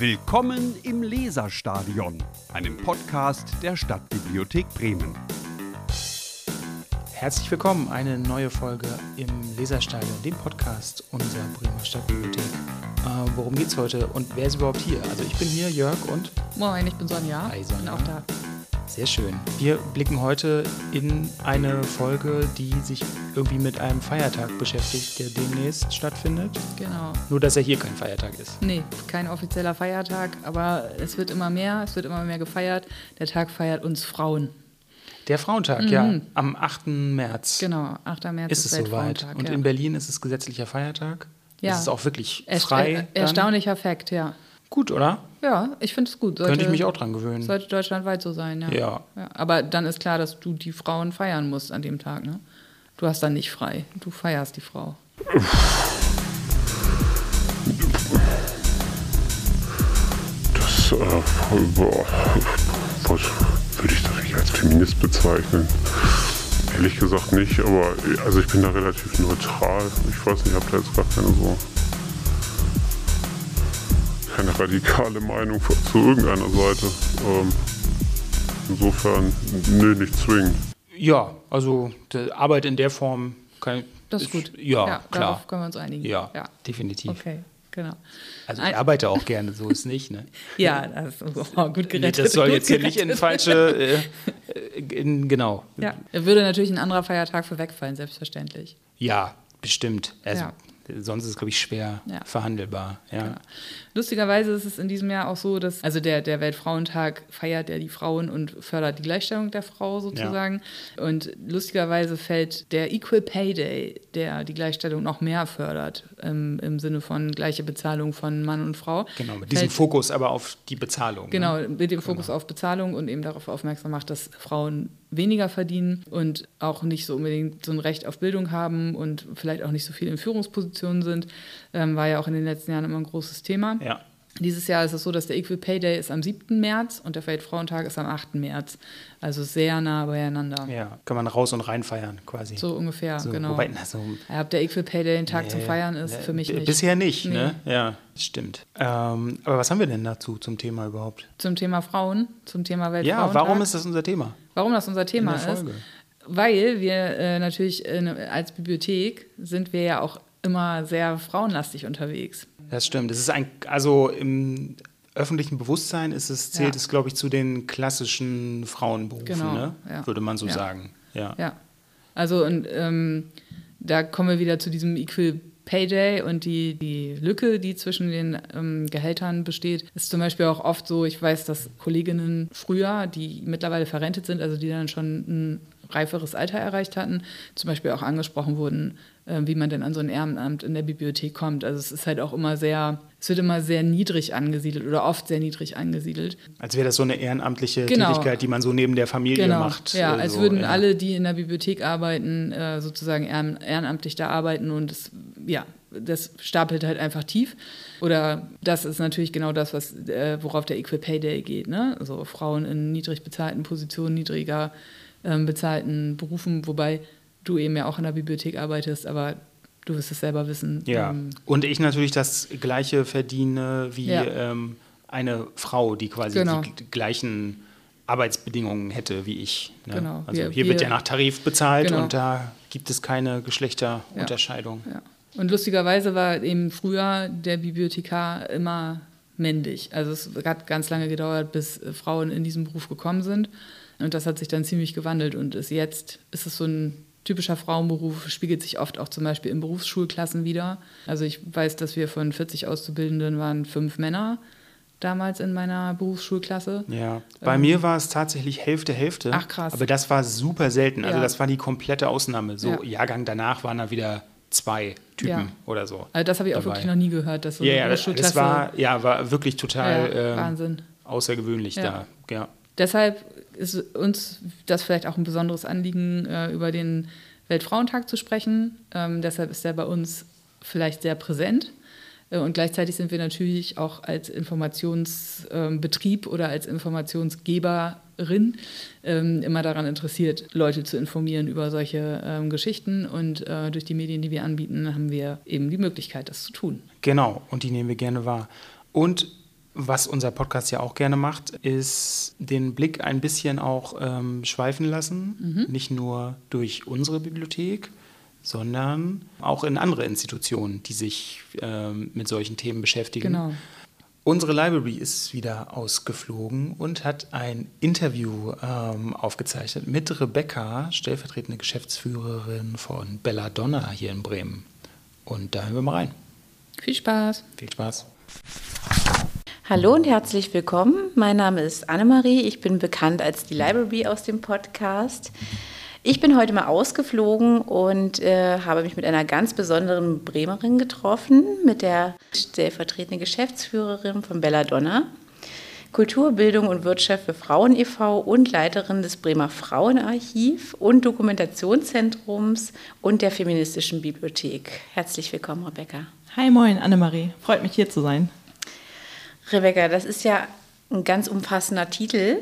Willkommen im Leserstadion, einem Podcast der Stadtbibliothek Bremen. Herzlich willkommen, eine neue Folge im Leserstadion, dem Podcast unserer Bremer Stadtbibliothek. Äh, worum geht's heute und wer ist überhaupt hier? Also ich bin hier, Jörg und Moin, ich bin Sonja. Hi, Sonja. Bin auch da. Sehr schön. Wir blicken heute in eine Folge, die sich irgendwie mit einem Feiertag beschäftigt, der demnächst stattfindet. Genau. Nur, dass er hier kein Feiertag ist. Nee, kein offizieller Feiertag, aber es wird immer mehr, es wird immer mehr gefeiert. Der Tag feiert uns Frauen. Der Frauentag, ja, am 8. März Genau, 8. März ist es soweit. Und ja. in Berlin ist es gesetzlicher Feiertag. Ja. Es ist auch wirklich frei. äh, dann. Erstaunlicher Fakt, ja. Gut, oder? Ja, ich finde es gut. Sollte, Könnte ich mich auch dran gewöhnen. Sollte deutschlandweit so sein, ja. Ja. Aber dann ist klar, dass du die Frauen feiern musst an dem Tag, ne? Du hast dann nicht frei. Du feierst die Frau. Das, äh, boah, was würde ich das nicht als Feminist bezeichnen? Ehrlich gesagt nicht, aber also ich bin da relativ neutral. Ich weiß nicht, ich habe da jetzt gar keine so keine radikale Meinung zu irgendeiner Seite. Ähm, insofern, nö, nicht zwingend. Ja, also die Arbeit in der Form kann Das ist gut. Ja, Darauf klar. können wir uns einigen. Ja, ja. definitiv. Okay, genau. Also ich arbeite auch gerne, so ist nicht. Ne? Ja, das ist oh, gut Nee, gerettet. das soll jetzt hier nicht in gerettet. falsche, äh, in, genau. Ja, würde natürlich ein anderer Feiertag für wegfallen, selbstverständlich. Ja, bestimmt. Also, Ja. Sonst ist es, glaube ich, schwer Ja. verhandelbar. Ja. Genau. Lustigerweise ist es in diesem Jahr auch so, dass also der, der Weltfrauentag feiert ja die Frauen und fördert die Gleichstellung der Frau sozusagen. Und lustigerweise fällt der Equal Pay Day, der die Gleichstellung noch mehr fördert, ähm, im Sinne von gleiche Bezahlung von Mann und Frau. Genau, mit diesem fällt- Fokus aber auf die Bezahlung. Genau, Ne? mit dem Fokus auf Bezahlung und eben darauf aufmerksam macht, dass Frauen weniger verdienen und auch nicht so unbedingt so ein Recht auf Bildung haben und vielleicht auch nicht so viel in Führungspositionen sind, ähm, war ja auch in den letzten Jahren immer ein großes Thema. Ja. Dieses Jahr ist es so, dass der Equal Pay Day ist am 7. März und der Weltfrauentag ist am 8. März. Also sehr nah beieinander. ja, kann man raus und rein feiern quasi. So ungefähr, So, genau. Wobei, na, so, Ja, ob der Equal Pay Day ein Tag zum Nee, Feiern ist, nee, für mich nicht. Bisher nicht, Nee. ne? Ja, stimmt. Ähm, aber was haben wir denn dazu zum Thema überhaupt? Zum Thema Frauen, zum Thema Ja, Weltfrauentag. warum ist das unser Thema? Warum das unser Thema ist? Weil wir äh, natürlich in, als Bibliothek sind wir ja auch immer sehr frauenlastig unterwegs. Das stimmt. Es ist ein, also im öffentlichen Bewusstsein ist es, zählt Ja. es, glaube ich, zu den klassischen Frauenberufen, Genau, ne? ja. würde man so Ja. sagen. Ja. Ja. Also und ähm, da kommen wir wieder zu diesem Equal Pay Day und die, die Lücke, die zwischen den ähm, Gehältern besteht, ist zum Beispiel auch oft so, ich weiß, dass Kolleginnen früher, die mittlerweile verrentet sind, also die dann schon ein reiferes Alter erreicht hatten, zum Beispiel auch angesprochen wurden, wie man denn an so ein Ehrenamt in der Bibliothek kommt. Also es ist halt auch immer sehr, es wird immer sehr niedrig angesiedelt oder oft sehr niedrig angesiedelt. Als wäre das so eine ehrenamtliche Genau. Tätigkeit, die man so neben der Familie macht. Ja, äh, als würden ja. alle, die in der Bibliothek arbeiten, äh, sozusagen ehren, ehrenamtlich da arbeiten und das, ja, das stapelt halt einfach tief. Oder das ist natürlich genau das, was, äh, worauf der Equal Pay Day geht. Ne? Also Frauen in niedrig bezahlten Positionen, niedriger ähm, bezahlten Berufen, wobei du eben ja auch in der Bibliothek arbeitest, aber du wirst es selber wissen. Ja, Ähm, und ich natürlich das gleiche verdiene wie Ja. ähm, eine Frau, die quasi Genau. die, gleichen Arbeitsbedingungen hätte wie ich. Ne? Genau. Also Wir- hier wird wir- ja nach Tarif bezahlt Genau. und da gibt es keine Geschlechterunterscheidung. Ja. Und lustigerweise war eben früher der Bibliothekar immer männlich. Also es hat ganz lange gedauert, bis Frauen in diesen Beruf gekommen sind. Und das hat sich dann ziemlich gewandelt und ist jetzt ist es so ein typischer Frauenberuf, spiegelt sich oft auch zum Beispiel in Berufsschulklassen wieder. Also ich weiß, dass wir von 40 Auszubildenden waren fünf Männer damals in meiner Berufsschulklasse. Ja, bei mir war es tatsächlich Hälfte, Hälfte. Ähm. Ach, krass. Aber das war super selten. Also Ja. das war die komplette Ausnahme. So Ja. Jahrgang danach waren da wieder zwei Typen Ja. oder so. Also das habe ich auch dabei. wirklich noch nie gehört, dass so Ja, eine ja, das, das Berufsschulklasse war, ja, war wirklich total ähm, Wahnsinn. außergewöhnlich da. Ja. Deshalb ist uns das vielleicht auch ein besonderes Anliegen, äh, über den Weltfrauentag zu sprechen. Ähm, deshalb ist er bei uns vielleicht sehr präsent. Äh, Und gleichzeitig sind wir natürlich auch als Informationsbetrieb oder als Informationsgeberin ähm, immer daran interessiert, Leute zu informieren über solche ähm, Geschichten. Und äh, durch die Medien, die wir anbieten, haben wir eben die Möglichkeit, das zu tun. Genau, und die nehmen wir gerne wahr. Und Was unser Podcast ja auch gerne macht, ist den Blick ein bisschen auch ähm, schweifen lassen. Mhm. Nicht nur durch unsere Bibliothek, sondern auch in andere Institutionen, die sich ähm, mit solchen Themen beschäftigen. Genau. Unsere Library ist wieder ausgeflogen und hat ein Interview ähm, aufgezeichnet mit Rebecca, stellvertretende Geschäftsführerin von Belladonna hier in Bremen. Und da hören wir mal rein. Viel Spaß. Viel Spaß. Hallo und herzlich willkommen. Mein Name ist Annemarie. Ich bin bekannt als die Library aus dem Podcast. Ich bin heute mal ausgeflogen und äh, habe mich mit einer ganz besonderen Bremerin getroffen, mit der stellvertretenden Geschäftsführerin von Belladonna, Kultur, Bildung und Wirtschaft für Frauen e.V. und Leiterin des Bremer Frauenarchiv und Dokumentationszentrums und der Feministischen Bibliothek. Herzlich willkommen, Rebecca. Hi, moin, Annemarie. Freut mich hier zu sein. Rebecca, das ist ja ein ganz umfassender Titel.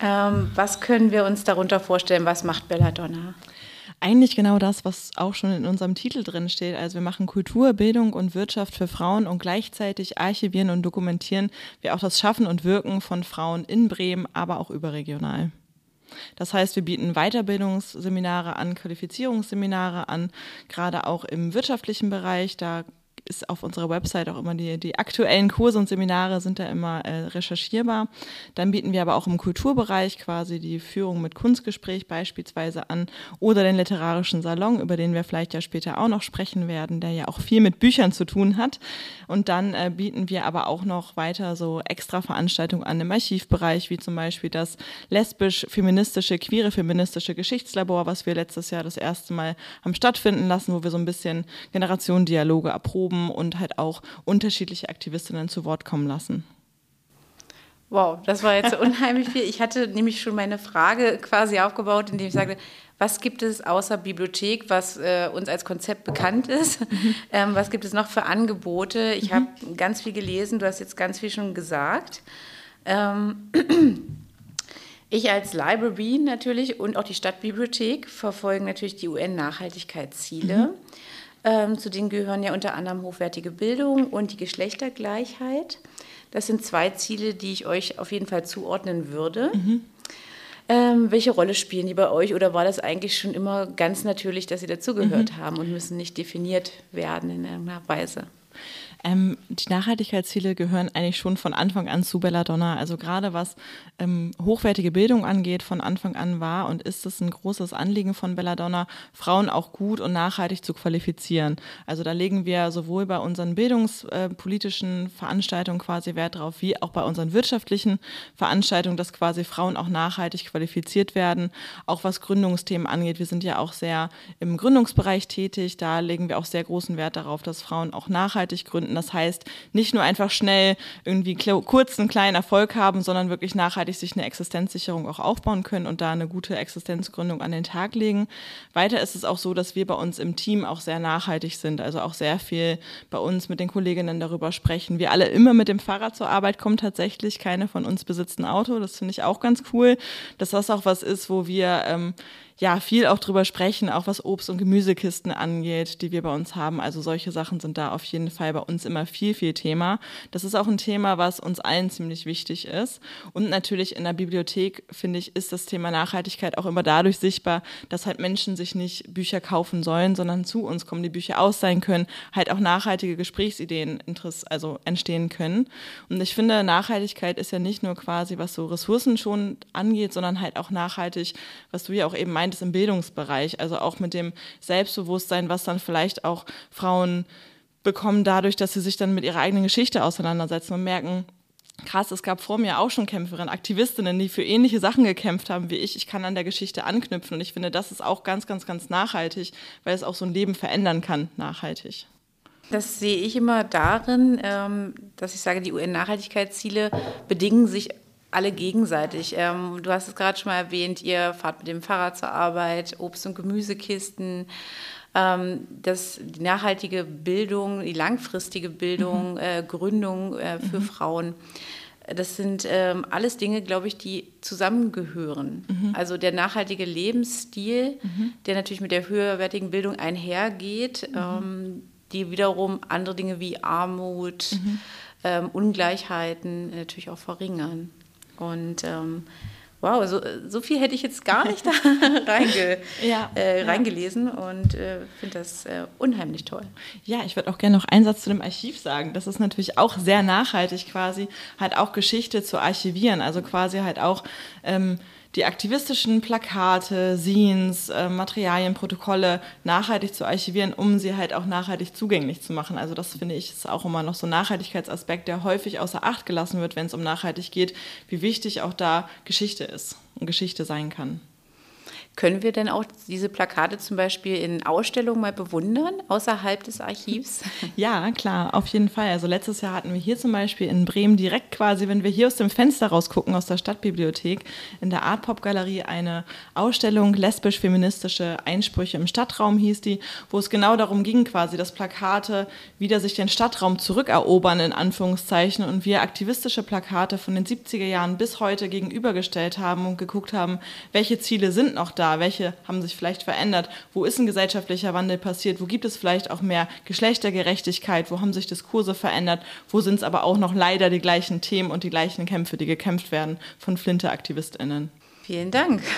Ähm, was können wir uns darunter vorstellen? Was macht Belladonna? Eigentlich genau das, was auch schon in unserem Titel drin steht. Also wir machen Kultur, Bildung und Wirtschaft für Frauen und gleichzeitig archivieren und dokumentieren wir auch das Schaffen und Wirken von Frauen in Bremen, aber auch überregional. Das heißt, wir bieten Weiterbildungsseminare an, Qualifizierungsseminare an, gerade auch im wirtschaftlichen Bereich. Da ist auf unserer Website auch immer die, die aktuellen Kurse und Seminare sind da immer äh, recherchierbar. Dann bieten wir aber auch im Kulturbereich quasi die Führung mit Kunstgespräch beispielsweise an oder den literarischen Salon, über den wir vielleicht ja später auch noch sprechen werden, der ja auch viel mit Büchern zu tun hat. Und dann äh, bieten wir aber auch noch weiter so extra Veranstaltungen an im Archivbereich, wie zum Beispiel das lesbisch-feministische, queere feministische Geschichtslabor, was wir letztes Jahr das erste Mal haben stattfinden lassen, wo wir so ein bisschen Generationendialoge erproben haben und halt auch unterschiedliche Aktivistinnen zu Wort kommen lassen. Wow, das war jetzt unheimlich viel. Ich hatte nämlich schon meine Frage quasi aufgebaut, indem ich sagte, was gibt es außer Bibliothek, was äh, uns als Konzept bekannt ist? Mhm. Ähm, was gibt es noch für Angebote? Ich mhm. habe ganz viel gelesen, du hast jetzt ganz viel schon gesagt. Ähm, ich als Library natürlich und auch die Stadtbibliothek verfolgen natürlich die UN-Nachhaltigkeitsziele. Mhm. Ähm, zu denen gehören ja unter anderem hochwertige Bildung und die Geschlechtergleichheit. Das sind zwei Ziele, die ich euch auf jeden Fall zuordnen würde. Mhm. Ähm, welche Rolle spielen die bei euch oder war das eigentlich schon immer ganz natürlich, dass sie dazugehört mhm. haben und müssen nicht definiert werden in irgendeiner Weise? Ähm, die Nachhaltigkeitsziele gehören eigentlich schon von Anfang an zu Belladonna. Also gerade was ähm, hochwertige Bildung angeht, von Anfang an war und ist es ein großes Anliegen von Belladonna, Frauen auch gut und nachhaltig zu qualifizieren. Also da legen wir sowohl bei unseren bildungspolitischen Veranstaltungen quasi Wert drauf, wie auch bei unseren wirtschaftlichen Veranstaltungen, dass quasi Frauen auch nachhaltig qualifiziert werden. Auch was Gründungsthemen angeht. Wir sind ja auch sehr im Gründungsbereich tätig. Da legen wir auch sehr großen Wert darauf, dass Frauen auch nachhaltig gründen gründen. Das heißt, nicht nur einfach schnell irgendwie kurz einen kleinen Erfolg haben, sondern wirklich nachhaltig sich eine Existenzsicherung auch aufbauen können und da eine gute Existenzgründung an den Tag legen. Weiter ist es auch so, dass wir bei uns im Team auch sehr nachhaltig sind, also auch sehr viel bei uns mit den Kolleginnen darüber sprechen. Wir alle immer mit dem Fahrrad zur Arbeit kommen tatsächlich. Keine von uns besitzt ein Auto. Das finde ich auch ganz cool, dass das auch was ist, wo wir ähm, ja viel auch drüber sprechen, auch was Obst- und Gemüsekisten angeht, die wir bei uns haben. Also solche Sachen sind da auf jeden Fall bei uns immer viel, viel Thema. Das ist auch ein Thema, was uns allen ziemlich wichtig ist. Und natürlich in der Bibliothek, finde ich, ist das Thema Nachhaltigkeit auch immer dadurch sichtbar, dass halt Menschen sich nicht Bücher kaufen sollen, sondern zu uns kommen, die Bücher aus sein können, halt auch nachhaltige Gesprächsideen also entstehen können. Und ich finde, Nachhaltigkeit ist ja nicht nur quasi, was so Ressourcen schon angeht, sondern halt auch nachhaltig, was du ja auch eben meinst, meintest im Bildungsbereich, also auch mit dem Selbstbewusstsein, was dann vielleicht auch Frauen bekommen dadurch, dass sie sich dann mit ihrer eigenen Geschichte auseinandersetzen und merken, krass, es gab vor mir auch schon Kämpferinnen, Aktivistinnen, die für ähnliche Sachen gekämpft haben wie ich. Ich kann an der Geschichte anknüpfen und ich finde, das ist auch ganz, ganz, ganz nachhaltig, weil es auch so ein Leben verändern kann, nachhaltig. Das sehe ich immer darin, ähm, dass ich sage, die UN-Nachhaltigkeitsziele bedingen sich alle gegenseitig. Ähm, du hast es gerade schon mal erwähnt, ihr fahrt mit dem Fahrrad zur Arbeit, Obst- und Gemüsekisten. Ähm, das, die nachhaltige Bildung, die langfristige Bildung, mhm. äh, Gründung äh, für mhm. Frauen. Das sind ähm, alles Dinge, glaube ich, die zusammengehören. Mhm. Also der nachhaltige Lebensstil, mhm. der natürlich mit der höherwertigen Bildung einhergeht, mhm. ähm, die wiederum andere Dinge wie Armut, mhm ähm, Ungleichheiten natürlich auch verringern. Und ähm, wow, so, so viel hätte ich jetzt gar nicht da reinge, ja, äh, reingelesen und äh, finde das äh, unheimlich toll. Ja, ich würde auch gerne noch einen Satz zu dem Archiv sagen. Das ist natürlich auch sehr nachhaltig quasi, halt auch Geschichte zu archivieren, also quasi halt auch ähm, die aktivistischen Plakate, Scenes, äh, Materialien, Protokolle nachhaltig zu archivieren, um sie halt auch nachhaltig zugänglich zu machen. Also das finde ich ist auch immer noch so ein Nachhaltigkeitsaspekt, der häufig außer Acht gelassen wird, wenn es um nachhaltig geht, wie wichtig auch da Geschichte ist und Geschichte sein kann. Können wir denn auch diese Plakate zum Beispiel in Ausstellungen mal bewundern, außerhalb des Archivs? Ja, klar, auf jeden Fall. Also letztes Jahr hatten wir hier zum Beispiel in Bremen direkt quasi, wenn wir hier aus dem Fenster rausgucken, aus der Stadtbibliothek, in der Art Pop Galerie eine Ausstellung lesbisch-feministische Einsprüche im Stadtraum hieß die, wo es genau darum ging, quasi, dass Plakate wieder sich den Stadtraum zurückerobern, in Anführungszeichen, und wir aktivistische Plakate von den 70er Jahren bis heute gegenübergestellt haben und geguckt haben, welche Ziele sind noch da da? Welche haben sich vielleicht verändert? Wo ist ein gesellschaftlicher Wandel passiert? Wo gibt es vielleicht auch mehr Geschlechtergerechtigkeit? Wo haben sich Diskurse verändert? Wo sind es aber auch noch leider die gleichen Themen und die gleichen Kämpfe, die gekämpft werden von Flinte-AktivistInnen? Vielen Dank.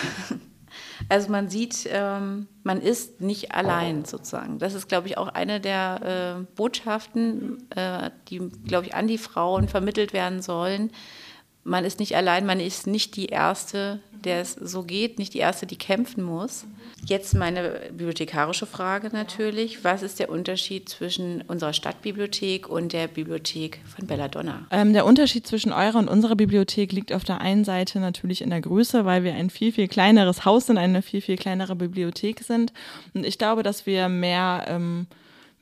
Also man sieht, ähm, man ist nicht allein sozusagen. Das ist, glaube ich, auch eine der äh, Botschaften, äh, die, glaube ich, an die Frauen vermittelt werden sollen man ist nicht allein, man ist nicht die Erste, der es so geht, nicht die Erste, die kämpfen muss. Jetzt meine bibliothekarische Frage natürlich. Was ist der Unterschied zwischen unserer Stadtbibliothek und der Bibliothek von Belladonna? Ähm, der Unterschied zwischen eurer und unserer Bibliothek liegt auf der einen Seite natürlich in der Größe, weil wir ein viel, viel kleineres Haus sind, eine viel, viel kleinere Bibliothek sind. Und ich glaube, dass wir mehr... Ähm,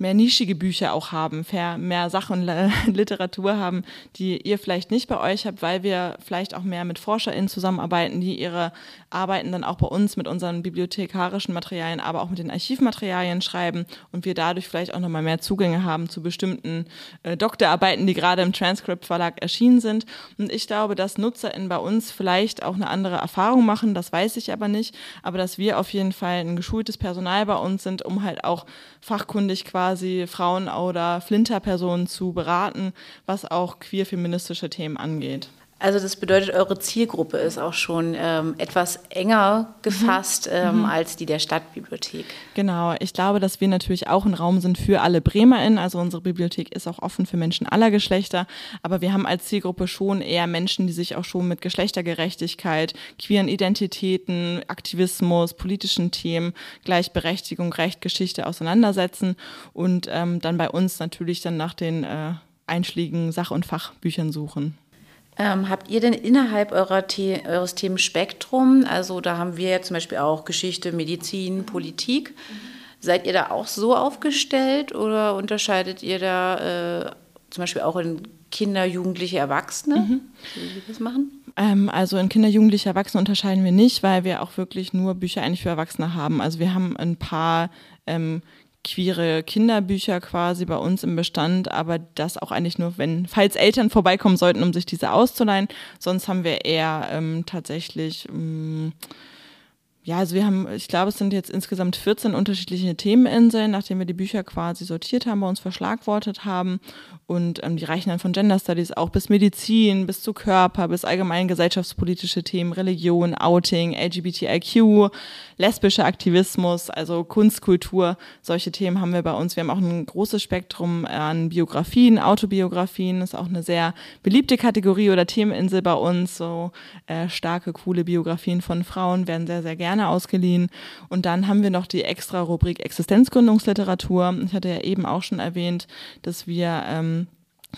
mehr nischige Bücher auch haben, mehr Sachen, Literatur haben, die ihr vielleicht nicht bei euch habt, weil wir vielleicht auch mehr mit ForscherInnen zusammenarbeiten, die ihre Arbeiten dann auch bei uns mit unseren bibliothekarischen Materialien, aber auch mit den Archivmaterialien schreiben und wir dadurch vielleicht auch nochmal mehr Zugänge haben zu bestimmten äh, Doktorarbeiten, die gerade im Transcript Verlag erschienen sind. Und ich glaube, dass NutzerInnen bei uns vielleicht auch eine andere Erfahrung machen, das weiß ich aber nicht, aber dass wir auf jeden Fall ein geschultes Personal bei uns sind, um halt auch fachkundig quasi Frauen oder Flinterpersonen zu beraten, was auch queer-feministische Themen angeht. Also das bedeutet, eure Zielgruppe ist auch schon ähm, etwas enger gefasst mhm. ähm, mhm. als die der Stadtbibliothek. Genau, ich glaube, dass wir natürlich auch ein Raum sind für alle BremerInnen. Also unsere Bibliothek ist auch offen für Menschen aller Geschlechter. Aber wir haben als Zielgruppe schon eher Menschen, die sich auch schon mit Geschlechtergerechtigkeit, queeren Identitäten, Aktivismus, politischen Themen, Gleichberechtigung, Recht, Geschichte auseinandersetzen. Und ähm, dann bei uns natürlich dann nach den äh, einschlägigen Sach- und Fachbüchern suchen. Ähm, habt ihr denn innerhalb eurer The eures Themenspektrum, also da haben wir ja zum Beispiel auch Geschichte, Medizin, Politik, seid ihr da auch so aufgestellt oder unterscheidet ihr da äh, zum Beispiel auch in Kinder, Jugendliche, Erwachsene, mhm. wie das machen? Ähm, also in Kinder, Jugendliche, Erwachsene unterscheiden wir nicht, weil wir auch wirklich nur Bücher eigentlich für Erwachsene haben. Also wir haben ein paar ähm, queere Kinderbücher quasi bei uns im Bestand, aber das auch eigentlich nur, wenn, falls Eltern vorbeikommen sollten, um sich diese auszuleihen. Sonst haben wir eher ähm, tatsächlich ähm, ja, also wir haben, ich glaube, es sind jetzt insgesamt 14 unterschiedliche Themeninseln, nachdem wir die Bücher quasi sortiert haben, bei uns verschlagwortet haben. Und ähm, die reichen dann von Gender Studies auch bis Medizin, bis zu Körper, bis allgemein gesellschaftspolitische Themen, Religion, Outing, LGBTIQ, lesbischer Aktivismus, also Kunstkultur. Solche Themen haben wir bei uns. Wir haben auch ein großes Spektrum an Biografien, Autobiografien. Ist auch eine sehr beliebte Kategorie oder Themeninsel bei uns. So äh, starke, coole Biografien von Frauen werden sehr, sehr gerne gerne ausgeliehen. Und dann haben wir noch die extra Rubrik Existenzgründungsliteratur. Ich hatte ja eben auch schon erwähnt, dass wir ähm,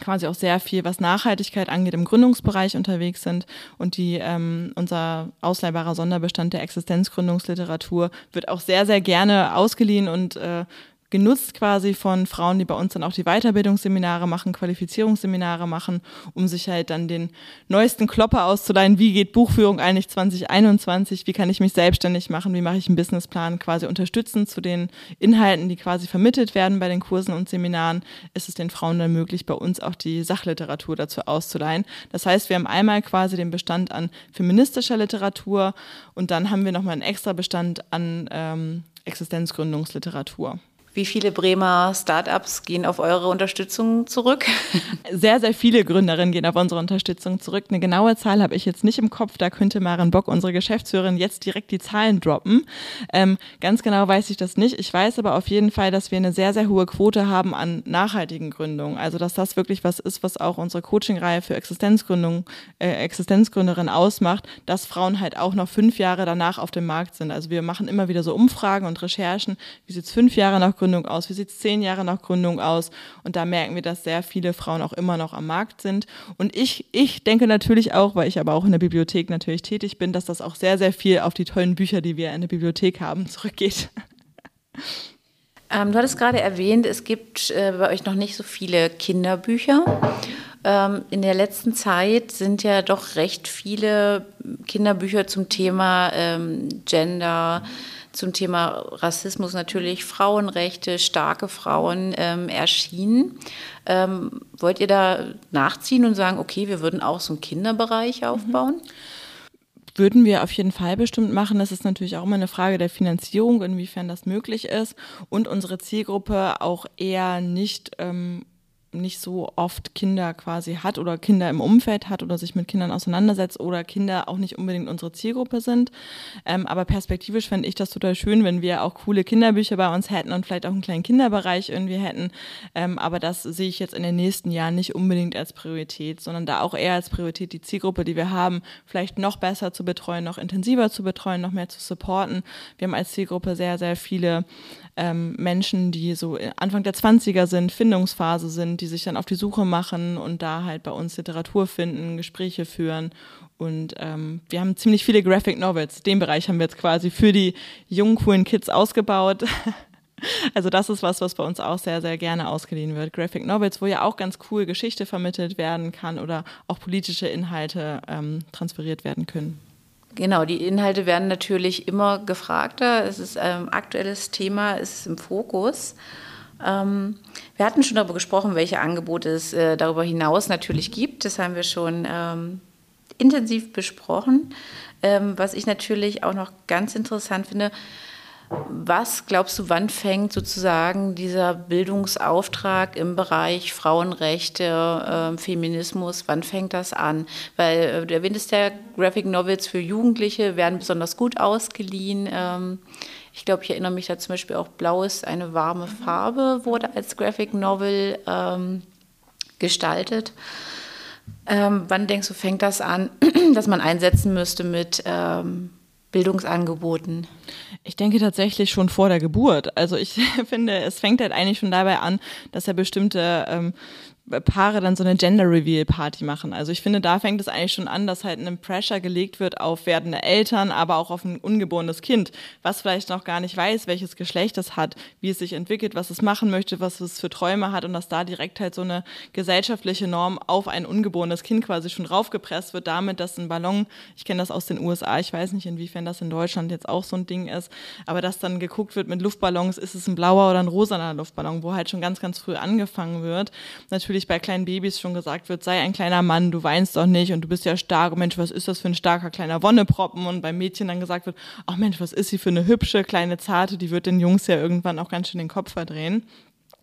quasi auch sehr viel, was Nachhaltigkeit angeht, im Gründungsbereich unterwegs sind. Und die, ähm, unser ausleihbarer Sonderbestand der Existenzgründungsliteratur wird auch sehr, sehr gerne ausgeliehen und äh, genutzt quasi von Frauen, die bei uns dann auch die Weiterbildungsseminare machen, Qualifizierungsseminare machen, um sich halt dann den neuesten Klopper auszuleihen. Wie geht Buchführung eigentlich 2021? Wie kann ich mich selbstständig machen? Wie mache ich einen Businessplan? Quasi unterstützen zu den Inhalten, die quasi vermittelt werden bei den Kursen und Seminaren, ist es den Frauen dann möglich, bei uns auch die Sachliteratur dazu auszuleihen. Das heißt, wir haben einmal quasi den Bestand an feministischer Literatur und dann haben wir nochmal einen extra Bestand an ähm, Existenzgründungsliteratur. Wie viele Bremer Startups gehen auf eure Unterstützung zurück? Sehr, sehr viele Gründerinnen gehen auf unsere Unterstützung zurück. Eine genaue Zahl habe ich jetzt nicht im Kopf. Da könnte Maren Bock, unsere Geschäftsführerin, jetzt direkt die Zahlen droppen. Ähm, ganz genau weiß ich das nicht. Ich weiß aber auf jeden Fall, dass wir eine sehr, sehr hohe Quote haben an nachhaltigen Gründungen. Also, dass das wirklich was ist, was auch unsere Coaching-Reihe für Existenzgründung, äh, Existenzgründerinnen ausmacht, dass Frauen halt auch noch fünf Jahre danach auf dem Markt sind. Also, wir machen immer wieder so Umfragen und Recherchen. Wie sieht es fünf Jahre nach Gründung aus? Wie sieht es zehn Jahre nach Gründung aus? Und da merken wir, dass sehr viele Frauen auch immer noch am Markt sind. Und ich, ich denke natürlich auch, weil ich aber auch in der Bibliothek natürlich tätig bin, dass das auch sehr, sehr viel auf die tollen Bücher, die wir in der Bibliothek haben, zurückgeht. Ähm, du hattest gerade erwähnt, es gibt äh, bei euch noch nicht so viele Kinderbücher. Ähm, in der letzten Zeit sind ja doch recht viele Kinderbücher zum Thema ähm, Gender, zum Thema Rassismus natürlich, Frauenrechte, starke Frauen ähm, erschienen. Ähm, wollt ihr da nachziehen und sagen, okay, wir würden auch so einen Kinderbereich aufbauen? Mhm würden wir auf jeden Fall bestimmt machen. Das ist natürlich auch immer eine Frage der Finanzierung, inwiefern das möglich ist und unsere Zielgruppe auch eher nicht ähm, nicht so oft Kinder quasi hat oder Kinder im Umfeld hat oder sich mit Kindern auseinandersetzt oder Kinder auch nicht unbedingt unsere Zielgruppe sind. Ähm, aber perspektivisch fände ich das total schön, wenn wir auch coole Kinderbücher bei uns hätten und vielleicht auch einen kleinen Kinderbereich irgendwie hätten. Ähm, aber das sehe ich jetzt in den nächsten Jahren nicht unbedingt als Priorität, sondern da auch eher als Priorität die Zielgruppe, die wir haben, vielleicht noch besser zu betreuen, noch intensiver zu betreuen, noch mehr zu supporten. Wir haben als Zielgruppe sehr, sehr viele ähm, Menschen, die so Anfang der 20er sind, Findungsphase sind, die sich dann auf die Suche machen und da halt bei uns Literatur finden, Gespräche führen. Und ähm, wir haben ziemlich viele Graphic Novels. Den Bereich haben wir jetzt quasi für die jungen, coolen Kids ausgebaut. Also das ist was, was bei uns auch sehr, sehr gerne ausgeliehen wird. Graphic Novels, wo ja auch ganz cool Geschichte vermittelt werden kann oder auch politische Inhalte ähm, transferiert werden können. Genau, die Inhalte werden natürlich immer gefragter. Es ist ein ähm, aktuelles Thema, ist im Fokus. Ähm, wir hatten schon darüber gesprochen, welche Angebote es äh, darüber hinaus natürlich gibt. Das haben wir schon ähm, intensiv besprochen. Ähm, was ich natürlich auch noch ganz interessant finde, was glaubst du, wann fängt sozusagen dieser Bildungsauftrag im Bereich Frauenrechte, äh, Feminismus, wann fängt das an? Weil äh, du erwähntest ja, Graphic Novels für Jugendliche werden besonders gut ausgeliehen. Ähm, ich glaube, ich erinnere mich da zum Beispiel auch Blau ist eine warme Farbe, wurde als Graphic Novel ähm, gestaltet. Ähm, wann denkst du, fängt das an, dass man einsetzen müsste mit ähm, Bildungsangeboten? Ich denke tatsächlich schon vor der Geburt. Also ich finde, es fängt halt eigentlich schon dabei an, dass er bestimmte ähm, Paare dann so eine Gender Reveal Party machen. Also ich finde, da fängt es eigentlich schon an, dass halt ein Pressure gelegt wird auf werdende Eltern, aber auch auf ein ungeborenes Kind, was vielleicht noch gar nicht weiß, welches Geschlecht es hat, wie es sich entwickelt, was es machen möchte, was es für Träume hat und dass da direkt halt so eine gesellschaftliche Norm auf ein ungeborenes Kind quasi schon raufgepresst wird, damit, dass ein Ballon, ich kenne das aus den USA, ich weiß nicht, inwiefern das in Deutschland jetzt auch so ein Ding ist, aber dass dann geguckt wird mit Luftballons, ist es ein blauer oder ein rosaner Luftballon, wo halt schon ganz, ganz früh angefangen wird. Natürlich natürlich bei kleinen Babys schon gesagt wird, sei ein kleiner Mann, du weinst doch nicht und du bist ja stark. Und Mensch, was ist das für ein starker kleiner Wonneproppen? Und beim Mädchen dann gesagt wird, ach Mensch, was ist sie für eine hübsche kleine Zarte? Die wird den Jungs ja irgendwann auch ganz schön den Kopf verdrehen.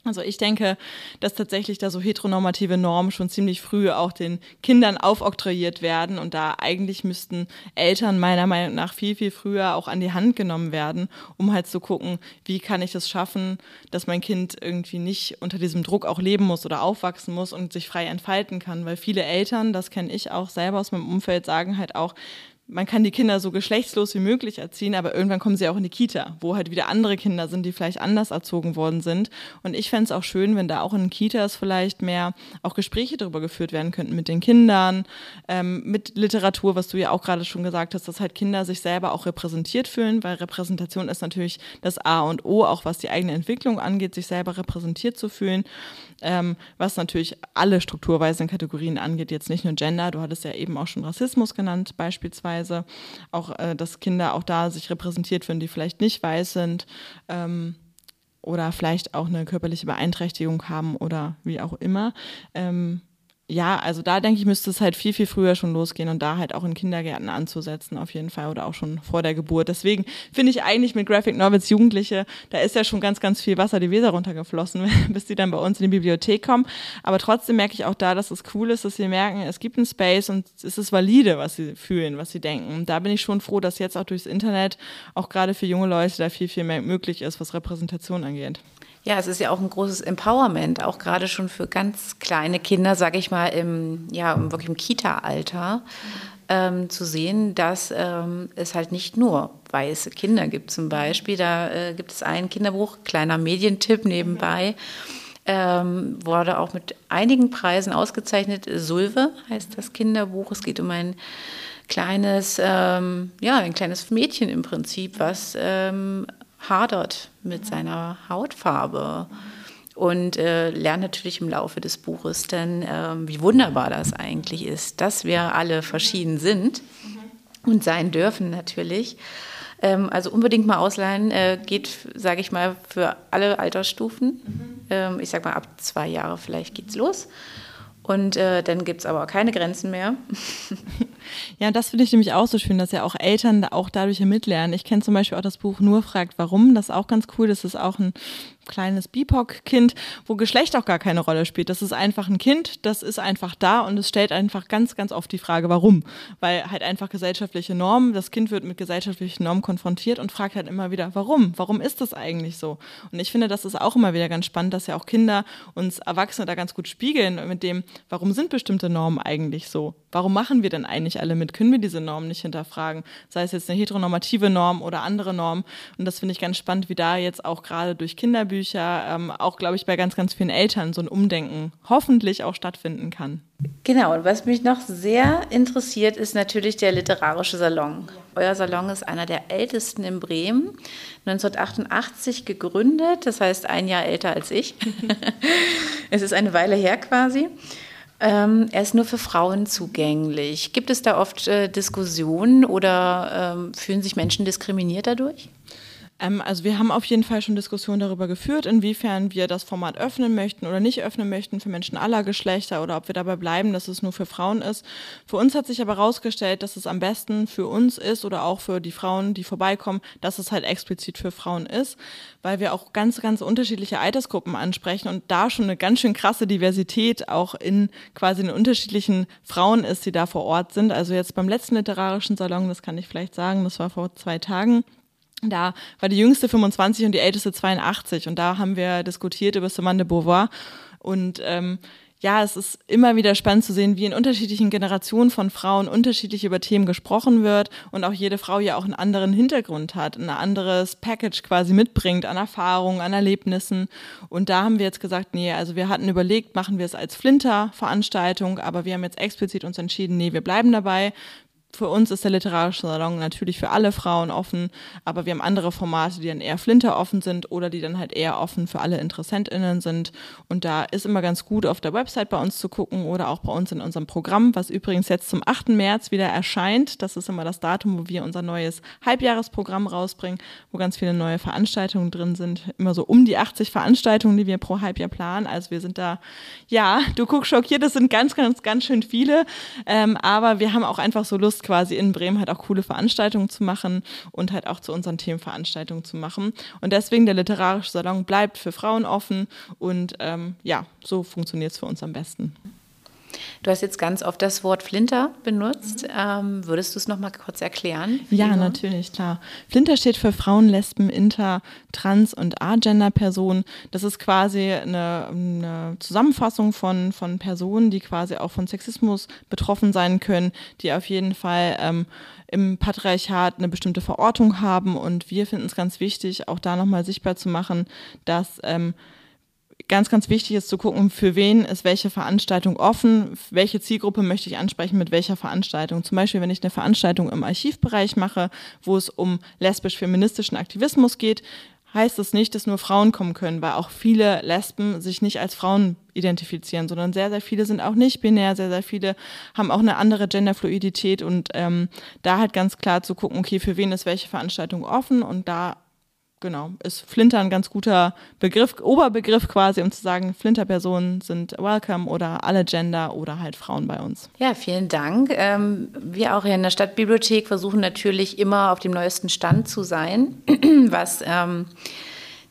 Also ich denke, dass tatsächlich da so heteronormative Normen schon ziemlich früh auch den Kindern aufoktroyiert werden und da eigentlich müssten Eltern meiner Meinung nach viel, viel früher auch an die Hand genommen werden, um halt zu gucken, wie kann ich es schaffen, dass mein Kind irgendwie nicht unter diesem Druck auch leben muss oder aufwachsen muss und sich frei entfalten kann, weil viele Eltern, das kenne ich auch selber aus meinem Umfeld, sagen halt auch, man kann die Kinder so geschlechtslos wie möglich erziehen, aber irgendwann kommen sie auch in die Kita, wo halt wieder andere Kinder sind, die vielleicht anders erzogen worden sind. Und ich fände es auch schön, wenn da auch in Kitas vielleicht mehr auch Gespräche darüber geführt werden könnten mit den Kindern, ähm, mit Literatur, was du ja auch gerade schon gesagt hast, dass halt Kinder sich selber auch repräsentiert fühlen, weil Repräsentation ist natürlich das A und O, auch was die eigene Entwicklung angeht, sich selber repräsentiert zu fühlen ähm, was natürlich alle strukturweisen Kategorien angeht, jetzt nicht nur Gender. Du hattest ja eben auch schon Rassismus genannt, beispielsweise. Auch, äh, dass Kinder auch da sich repräsentiert fühlen, die vielleicht nicht weiß sind. Ähm, oder vielleicht auch eine körperliche Beeinträchtigung haben oder wie auch immer. Ähm, ja, also da denke ich, müsste es halt viel, viel früher schon losgehen und da halt auch in Kindergärten anzusetzen, auf jeden Fall, oder auch schon vor der Geburt. Deswegen finde ich eigentlich mit Graphic Novels Jugendliche, da ist ja schon ganz, ganz viel Wasser die Weser runtergeflossen, bis die dann bei uns in die Bibliothek kommen. Aber trotzdem merke ich auch da, dass es cool ist, dass sie merken, es gibt einen Space und es ist valide, was sie fühlen, was sie denken. Und da bin ich schon froh, dass jetzt auch durchs Internet auch gerade für junge Leute da viel, viel mehr möglich ist, was Repräsentation angeht. Ja, es ist ja auch ein großes Empowerment, auch gerade schon für ganz kleine Kinder, sage ich mal, im, ja, wirklich im Kita-Alter, ähm, zu sehen, dass ähm, es halt nicht nur weiße Kinder gibt zum Beispiel. Da äh, gibt es ein Kinderbuch, kleiner Medientipp nebenbei, ähm, wurde auch mit einigen Preisen ausgezeichnet. Sulve heißt das Kinderbuch. Es geht um ein kleines, ähm, ja, ein kleines Mädchen im Prinzip, was ähm, hadert mit seiner Hautfarbe und äh, lernt natürlich im Laufe des Buches dann, äh, wie wunderbar das eigentlich ist, dass wir alle verschieden sind und sein dürfen natürlich. Ähm, also unbedingt mal ausleihen, äh, geht, sage ich mal, für alle Altersstufen. Ähm, ich sage mal, ab zwei Jahre vielleicht geht's los. Und äh, dann gibt es aber keine Grenzen mehr. Ja, das finde ich nämlich auch so schön, dass ja auch Eltern auch dadurch mitlernen. Ich kenne zum Beispiel auch das Buch Nur fragt warum. Das ist auch ganz cool. Das ist auch ein kleines BIPOC-Kind, wo Geschlecht auch gar keine Rolle spielt. Das ist einfach ein Kind, das ist einfach da und es stellt einfach ganz, ganz oft die Frage, warum. Weil halt einfach gesellschaftliche Normen, das Kind wird mit gesellschaftlichen Normen konfrontiert und fragt halt immer wieder, warum? Warum ist das eigentlich so? Und ich finde, das ist auch immer wieder ganz spannend, dass ja auch Kinder uns Erwachsene da ganz gut spiegeln mit dem, warum sind bestimmte Normen eigentlich so? Warum machen wir denn eigentlich alle mit? Können wir diese Normen nicht hinterfragen? Sei es jetzt eine heteronormative Norm oder andere Normen. Und das finde ich ganz spannend, wie da jetzt auch gerade durch Kinderbücher, ähm, auch glaube ich bei ganz, ganz vielen Eltern so ein Umdenken hoffentlich auch stattfinden kann. Genau, und was mich noch sehr interessiert, ist natürlich der literarische Salon. Euer Salon ist einer der ältesten in Bremen, 1988 gegründet, das heißt ein Jahr älter als ich. es ist eine Weile her quasi. Ähm, er ist nur für Frauen zugänglich. Gibt es da oft äh, Diskussionen oder ähm, fühlen sich Menschen diskriminiert dadurch? Ähm, also wir haben auf jeden Fall schon Diskussionen darüber geführt, inwiefern wir das Format öffnen möchten oder nicht öffnen möchten für Menschen aller Geschlechter oder ob wir dabei bleiben, dass es nur für Frauen ist. Für uns hat sich aber herausgestellt, dass es am besten für uns ist oder auch für die Frauen, die vorbeikommen, dass es halt explizit für Frauen ist, weil wir auch ganz, ganz unterschiedliche Altersgruppen ansprechen und da schon eine ganz schön krasse Diversität auch in quasi den unterschiedlichen Frauen ist, die da vor Ort sind. Also jetzt beim letzten literarischen Salon, das kann ich vielleicht sagen, das war vor zwei Tagen, da war die jüngste 25 und die älteste 82 und da haben wir diskutiert über Simone de Beauvoir. Und ähm, ja, es ist immer wieder spannend zu sehen, wie in unterschiedlichen Generationen von Frauen unterschiedlich über Themen gesprochen wird und auch jede Frau ja auch einen anderen Hintergrund hat, ein anderes Package quasi mitbringt an Erfahrungen, an Erlebnissen. Und da haben wir jetzt gesagt, nee, also wir hatten überlegt, machen wir es als Flinter-Veranstaltung, aber wir haben jetzt explizit uns entschieden, nee, wir bleiben dabei für uns ist der literarische Salon natürlich für alle Frauen offen, aber wir haben andere Formate, die dann eher Flinter offen sind oder die dann halt eher offen für alle InteressentInnen sind. Und da ist immer ganz gut auf der Website bei uns zu gucken oder auch bei uns in unserem Programm, was übrigens jetzt zum 8. März wieder erscheint. Das ist immer das Datum, wo wir unser neues Halbjahresprogramm rausbringen, wo ganz viele neue Veranstaltungen drin sind. Immer so um die 80 Veranstaltungen, die wir pro Halbjahr planen. Also wir sind da, ja, du guckst schockiert, das sind ganz, ganz, ganz schön viele. Ähm, aber wir haben auch einfach so Lust, Lust, quasi in Bremen halt auch coole Veranstaltungen zu machen und halt auch zu unseren Themen Veranstaltungen zu machen. Und deswegen der literarische Salon bleibt für Frauen offen und ähm, ja, so funktioniert es für uns am besten. Du hast jetzt ganz oft das Wort Flinter benutzt. Ähm, würdest du es noch mal kurz erklären? Ja, natürlich, klar. Flinter steht für Frauen, Lesben, Inter, Trans- und Agender-Personen. Das ist quasi eine, eine, Zusammenfassung von, von Personen, die quasi auch von Sexismus betroffen sein können, die auf jeden Fall ähm, im Patriarchat eine bestimmte Verortung haben. Und wir finden es ganz wichtig, auch da nochmal sichtbar zu machen, dass ähm, ganz, ganz wichtig ist zu gucken, für wen ist welche Veranstaltung offen, welche Zielgruppe möchte ich ansprechen mit welcher Veranstaltung. Zum Beispiel, wenn ich eine Veranstaltung im Archivbereich mache, wo es um lesbisch-feministischen Aktivismus geht, heißt das nicht, dass nur Frauen kommen können, weil auch viele Lesben sich nicht als Frauen identifizieren, sondern sehr, sehr viele sind auch nicht binär, sehr, sehr viele haben auch eine andere Genderfluidität und ähm, da halt ganz klar zu gucken, okay, für wen ist welche Veranstaltung offen und da genau, ist Flinter ein ganz guter Begriff, Oberbegriff quasi, um zu sagen, Flinter-Personen sind welcome oder alle Gender oder halt Frauen bei uns. Ja, vielen Dank. Ähm, wir auch hier in der Stadtbibliothek versuchen natürlich immer auf dem neuesten Stand zu sein, was ähm,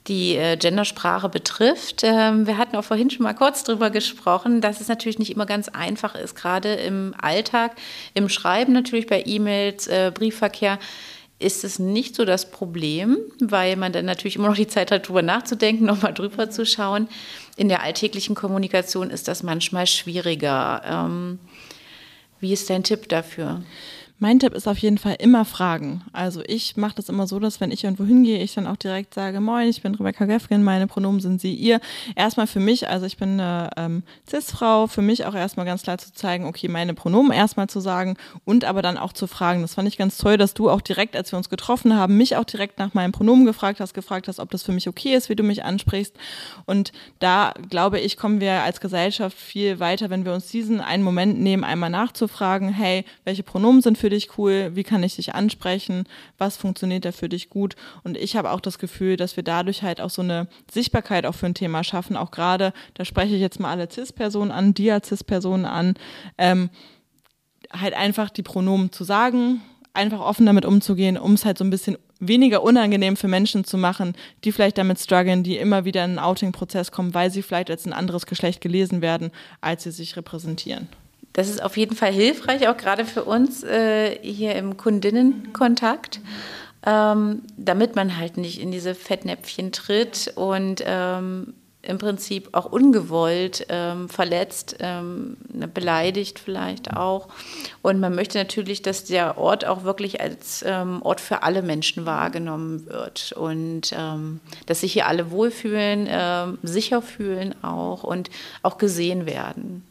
die äh, Gendersprache betrifft. Ähm, wir hatten auch vorhin schon mal kurz darüber gesprochen, dass es natürlich nicht immer ganz einfach ist, gerade im Alltag, im Schreiben natürlich bei E-Mails, äh, Briefverkehr ist es nicht so das Problem, weil man dann natürlich immer noch die Zeit hat, darüber nachzudenken, nochmal drüber zu schauen. In der alltäglichen Kommunikation ist das manchmal schwieriger. Ähm, wie ist dein Tipp dafür? Mein Tipp ist auf jeden Fall immer fragen. Also ich mache das immer so, dass wenn ich irgendwo hingehe, ich dann auch direkt sage, moin, ich bin Rebecca Gefgen, meine Pronomen sind sie, ihr. Erstmal für mich, also ich bin eine ähm, Cis-Frau, für mich auch erstmal ganz klar zu zeigen, okay, meine Pronomen erstmal zu sagen und aber dann auch zu fragen. Das fand ich ganz toll, dass du auch direkt, als wir uns getroffen haben, mich auch direkt nach meinem Pronomen gefragt hast, gefragt hast, ob das für mich okay ist, wie du mich ansprichst. Und da, glaube ich, kommen wir als Gesellschaft viel weiter, wenn wir uns diesen einen Moment nehmen, einmal nachzufragen, hey, welche Pronomen sind für für dich cool, wie kann ich dich ansprechen, was funktioniert da für dich gut. Und ich habe auch das Gefühl, dass wir dadurch halt auch so eine Sichtbarkeit auch für ein Thema schaffen. Auch gerade, da spreche ich jetzt mal alle CIS-Personen an, Dia-CIS-Personen an, ähm, halt einfach die Pronomen zu sagen, einfach offen damit umzugehen, um es halt so ein bisschen weniger unangenehm für Menschen zu machen, die vielleicht damit strugglen, die immer wieder in einen Outing-Prozess kommen, weil sie vielleicht als ein anderes Geschlecht gelesen werden, als sie sich repräsentieren. Das ist auf jeden Fall hilfreich, auch gerade für uns äh, hier im Kundinnenkontakt, ähm, damit man halt nicht in diese Fettnäpfchen tritt und ähm, im Prinzip auch ungewollt ähm, verletzt, ähm, ne, beleidigt vielleicht auch. Und man möchte natürlich, dass der Ort auch wirklich als ähm, Ort für alle Menschen wahrgenommen wird und ähm, dass sich hier alle wohlfühlen, sicher fühlen auch und auch gesehen werden.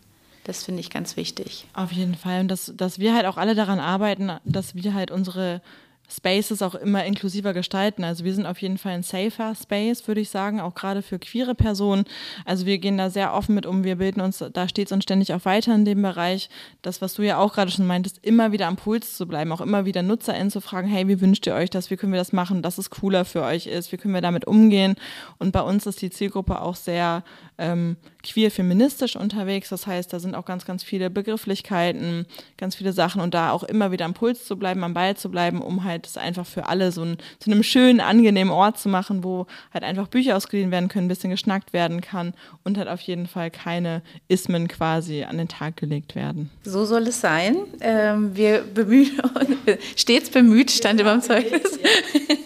Das finde ich ganz wichtig. Auf jeden Fall. Und dass, dass wir halt auch alle daran arbeiten, dass wir halt unsere Spaces auch immer inklusiver gestalten. Also wir sind auf jeden Fall ein safer Space, würde ich sagen, auch gerade für queere Personen. Also wir gehen da sehr offen mit um. Wir bilden uns da stets und ständig auch weiter in dem Bereich. Das, was du ja auch gerade schon meintest, immer wieder am Puls zu bleiben, auch immer wieder NutzerInnen zu fragen, hey, wie wünscht ihr euch das? Wie können wir das machen, dass es cooler für euch ist? Wie können wir damit umgehen? Und bei uns ist die Zielgruppe auch sehr ähm, queer-feministisch unterwegs. Das heißt, da sind auch ganz, ganz viele Begrifflichkeiten, ganz viele Sachen und da auch immer wieder am Puls zu bleiben, am Ball zu bleiben, um halt es einfach für alle so ein, zu einem schönen, angenehmen Ort zu machen, wo halt einfach Bücher ausgeliehen werden können, ein bisschen geschnackt werden kann und halt auf jeden Fall keine Ismen quasi an den Tag gelegt werden. So soll es sein. Ähm, wir bemühen uns, stets bemüht, stand immer im Zeugnis.